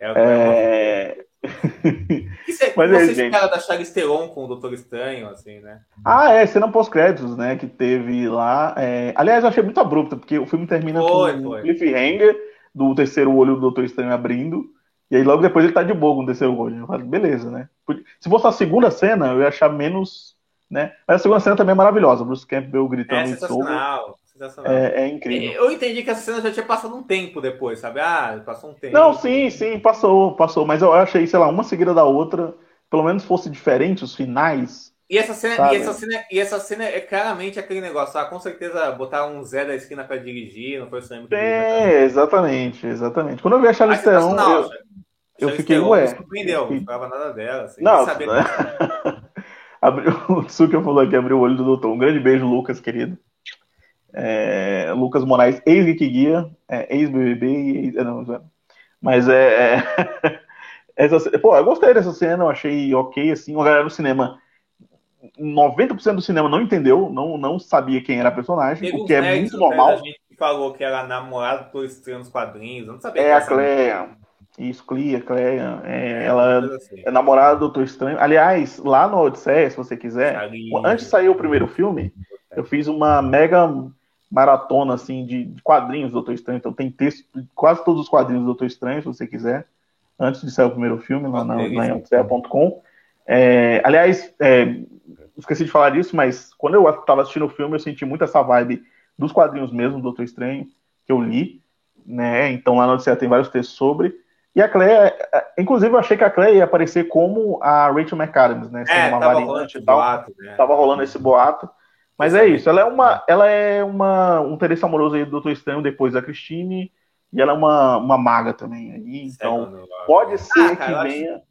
é, é... que você, Mas você é, espera da Charlize Theron com o Doutor Estranho, assim, né? Ah, é, cena pós-créditos, né, que teve lá. É... Aliás, eu achei muito abrupta, porque o filme termina foi, com um cliffhanger do terceiro olho do Doutor Estranho abrindo, e aí logo depois ele tá de boa com o terceiro olho. Eu falei, beleza, né? Se fosse a segunda cena, eu ia achar menos, né? Mas a segunda cena também é maravilhosa, Bruce Campbell gritando é sensacional. Sensacional. É, é, incrível. Eu entendi que essa cena já tinha passado um tempo depois, sabe? Ah, passou um tempo. Não, sim, sim, passou, passou. Mas eu achei, sei lá, uma seguida da outra, pelo menos fosse diferente os finais. E essa cena, e essa cena, e essa cena é claramente aquele negócio, ah, com certeza botar um Zé da esquina para dirigir, não foi o cinema que É, exatamente, exatamente. Quando eu vi a Charlize Theron, eu, eu fiquei, ué. Me surpreendeu, não ficava nada dela, assim, não, saber né? abriu, o Tsuki falou aqui, abriu o olho do doutor. Um grande beijo, Lucas, querido. É, Lucas Moraes, ex-Geek Guia, é, ex-BBB e ex... Não, mas é, é essa, pô, eu gostei dessa cena, eu achei ok, assim, a galera do cinema 90% do cinema não entendeu, não, não sabia quem era a personagem, Teve o que é muito normal. A gente falou que era namorado por estranho nos quadrinhos, não sabia. É a Cleia. Isso, Cleia, Cleia. É, ela assim. é namorada do Doutor Estranho. Aliás, lá no Odisseia, se você quiser, antes de sair o primeiro filme, eu fiz uma mega maratona assim de, de quadrinhos do Doutor Estranho. Então tem texto de quase todos os quadrinhos do Doutor Estranho, se você quiser, antes de sair o primeiro filme, lá na, na É, aliás, é, esqueci de falar disso, mas quando eu estava assistindo o filme, eu senti muito essa vibe dos quadrinhos mesmo do Doutor Estranho, que eu li, né? Então lá na Odisseia tem vários textos sobre. E a Cleia, é, inclusive eu achei que a Cleia ia aparecer como a Rachel McAdams, né? Sendo é, uma variante e tal. Boato, né? Tava rolando esse boato. Mas é isso, ela é uma, ela é uma um interesse amoroso aí do Doutor Estranho depois da Christine, e ela é uma, uma maga também aí, então pode ser ah, cara, que venha. Acho,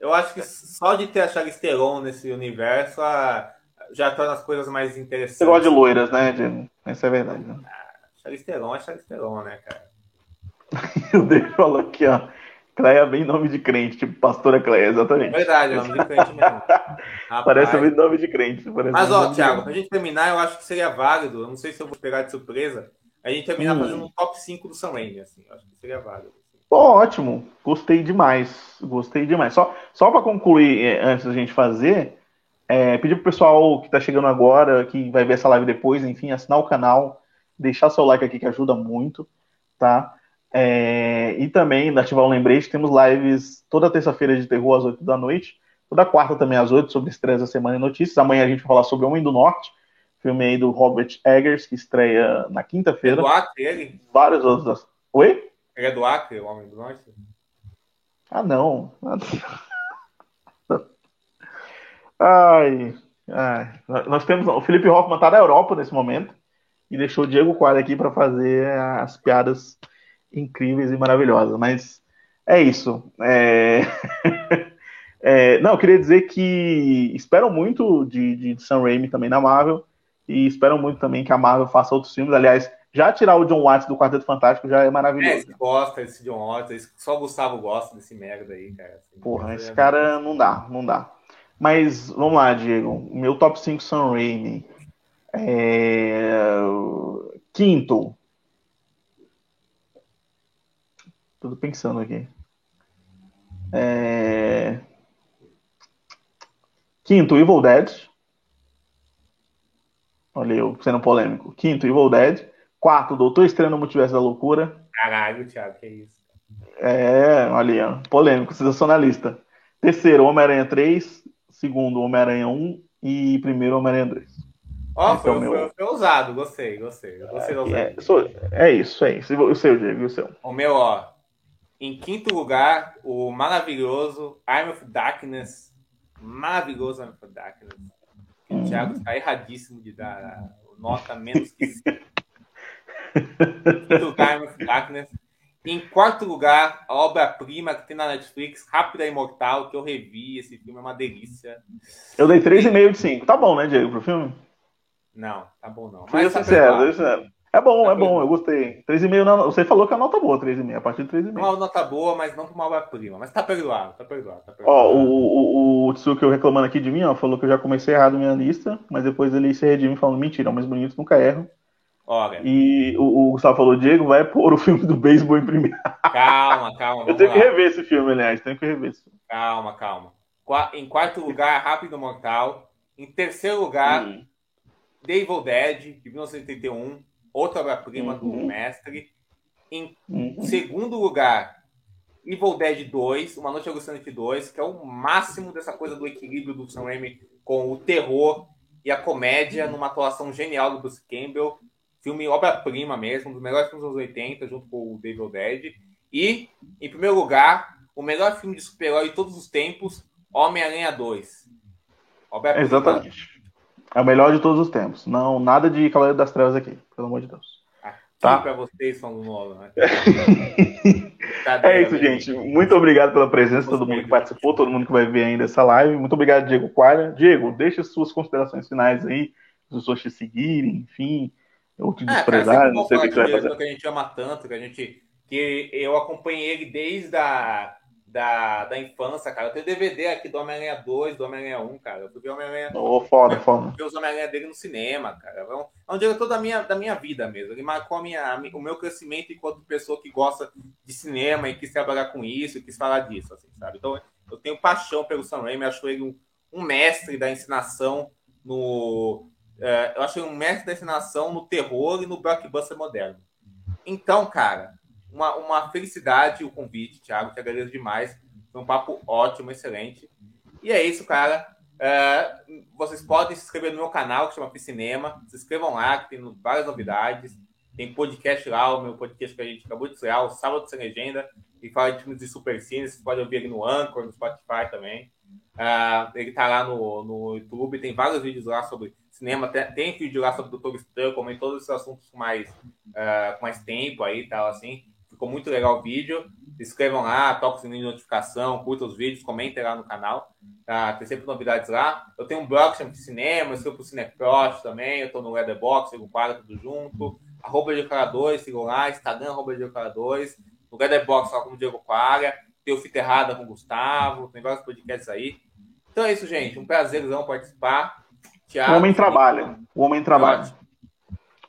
eu acho que só de ter a Charlize Theron nesse universo a, já torna as coisas mais interessantes. Você gosta de loiras, né, Diego? Essa é verdade. Né? Ah, Charlize Theron é Charlize Theron, né, cara? o David falou aqui, ó. Cleia é bem nome de crente, tipo pastora Cleia, exatamente. É verdade, nome de crente mesmo. parece bem nome de crente. Mas, ó, Thiago, pra gente terminar, eu acho que seria válido, eu não sei se eu vou pegar de surpresa, a gente terminar hum. fazendo um top 5 do Sam Raimi, assim, eu acho que seria válido. Assim. Ótimo, gostei demais, gostei demais. Só, só para concluir, é, antes da gente fazer, é, pedir pro pessoal que está chegando agora, que vai ver essa live depois, enfim, assinar o canal, deixar seu like aqui que ajuda muito, tá? É, e também ativar um lembrete, temos lives toda terça-feira de terror às 8 da noite, toda quarta também às 8 sobre estreias da semana e notícias. Amanhã a gente vai falar sobre Homem do Norte, filme aí do Robert Eggers, que estreia na quinta-feira. É do Acre, ele? Vários outros. Oi? Ele é do Acre, o Homem do Norte? Ah, não. Ai, ai. Nós temos. O Felipe Hoffman está na Europa nesse momento e deixou o Diego Quadro aqui para fazer as piadas incríveis e maravilhosas. Mas é isso. É... é... Não, eu queria dizer que espero muito de, de Sam Raimi também na Marvel e espero muito também que a Marvel faça outros filmes. Aliás, já tirar o John Watts do Quarteto Fantástico já é maravilhoso. É, gosta desse John Watts, só o Gustavo gosta desse merda aí, cara. Assim, Porra, esse é cara não dá, não dá. Mas vamos lá, Diego. Meu top 5 Sam Raimi. É... Quinto. Tudo pensando aqui. É... Quinto, Evil Dead. Olha eu sendo polêmico. Quinto, Evil Dead. Quarto, Doutor Estranho no Multiverso da Loucura. Caralho, Thiago, que isso. É, olha, polêmico, sensacionalista. Terceiro, Homem-Aranha 3 segundo Homem-Aranha 1 e primeiro Homem-Aranha 2. Ó, oh, foi, é meu... foi, foi, ousado, gostei, gostei. gostei é, é, sou, é isso, é isso. O seu, Diego, o seu? O meu, ó. Em quinto lugar, o maravilhoso Arm of Darkness. Maravilhoso Arm of Darkness. O Thiago está erradíssimo de dar nota menos que 5. quinto lugar, Arm of Darkness. Em quarto lugar, a obra-prima que tem na Netflix, Rápida e Imortal, que eu revi. Esse filme é uma delícia. Eu dei 3,5 de 5. Tá bom, né, Diego, pro filme? Não, tá bom não. Mas sincero, sincero. É bom, tá é bom, eu gostei. 3,5 não, você falou que a nota boa, 3,5, a partir de 3,5. Uma nota boa, mas não pra uma obra-prima. Mas tá perdoado, tá perdoado, tá perdoado. Ó, o, o, o Tsuki reclamando aqui de mim, ó, falou que eu já comecei errado minha lista, mas depois ele se redime falando, mentira, mais bonito nunca erro. Olha. E o, o, Gustavo falou, Diego, vai pôr o filme do beisebol em primeiro. Calma, calma. Eu tenho lá. que rever esse filme, aliás, tenho que rever esse filme. Calma, calma. Em quarto lugar, Rápido Mortal. Em terceiro lugar, hum. The Evil Dead, de 1981, outra obra-prima uhum. do mestre. Em uhum. segundo lugar, Evil Dead 2, Uma Noite Alucinante 2, que é o máximo dessa coisa do equilíbrio do Sam Raimi com o terror e a comédia, numa atuação genial do Bruce Campbell. Filme obra-prima mesmo, um dos melhores filmes dos anos 80, junto com o Devil Dead. E, em primeiro lugar, o melhor filme de super-herói de todos os tempos, Homem-Aranha 2. Exatamente. É o melhor de todos os tempos. Não, nada de Cavaleiro das Trevas aqui, pelo amor de Deus. Aqui tá? para vocês são Nolan, né? é isso, gente. Muito obrigado pela presença, todo mundo que participou, todo mundo que vai ver ainda essa live. Muito obrigado, Diego Quara. Diego, deixa suas considerações finais aí, as pessoas te seguirem, enfim ou te desprezar, é, não sei o que vai fazer. Que a gente ama tanto, que a gente. Que eu acompanhei ele desde a da, da infância, cara. Eu tenho DVD aqui do Homem-Aranha 2, do Homem-Aranha 1, cara. Eu ver Homem-Aranha. Oh, foda, foda. Eu os Homem-Aranha dele no cinema, cara. É um, é um diretor da minha, da minha vida mesmo. Ele marcou a minha, o meu crescimento enquanto pessoa que gosta de cinema e quis trabalhar com isso, e quis falar disso, assim, sabe? Então, eu tenho paixão pelo Sam Raimi, acho ele um, um mestre da ensinação no, é, eu achei um mestre da ensinação no terror e no blockbuster moderno. Então, cara, uma, uma felicidade o convite, Thiago, te agradeço demais. Foi um papo ótimo, excelente. E é isso, cara. É, vocês podem se inscrever no meu canal que chama Piscinema. Se inscrevam lá, que tem várias novidades. Tem podcast lá, o meu podcast que a gente acabou de estrear, o Sábado Sem Legenda, e fala de filmes de super. Vocês podem ouvir ele no Anchor, no Spotify também. Uh, ele tá lá no, no YouTube, tem vários vídeos lá sobre cinema, tem, tem vídeo lá sobre o Doutor Estranho, como em todos esses assuntos com mais, uh, com mais tempo aí e tal, assim. Ficou muito legal o vídeo. Se inscrevam lá, toquem o sininho de notificação, curtam os vídeos, comentem lá no canal. Tá? Tem sempre novidades lá. Eu tenho um blog que chama de cinema, eu escrevo pro Cineprost também, eu tô no Leatherbox, sigo o quadro tudo junto. Arroba de cara 2, sigam lá, Instagram, arroba de cara 2. No Leatherbox, lá como Diego Quara. Tem o Fita Errada com o Gustavo, tem vários podcasts aí. Então é isso, gente. Um prazerzão participar. O homem trabalha. O homem trabalha.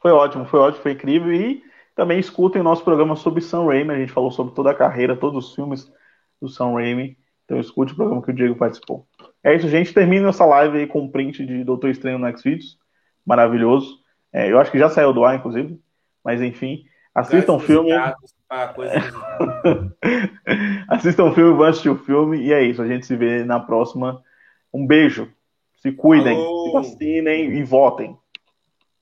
Foi ótimo, foi ótimo, foi incrível. E Também escutem o nosso programa sobre Sam Raimi. A gente falou sobre toda a carreira, todos os filmes do Sam Raimi. Então escute o programa que o Diego participou. É isso, gente. Termina essa live aí com um print de Doutor Estranho no Xvideos. Maravilhoso. É, eu acho que já saiu do ar, inclusive. Mas enfim, assistam o filme. assistam o filme, vão assistir o filme. E é isso. A gente se vê na próxima. Um beijo. Se cuidem, Alô. se vacinem e votem.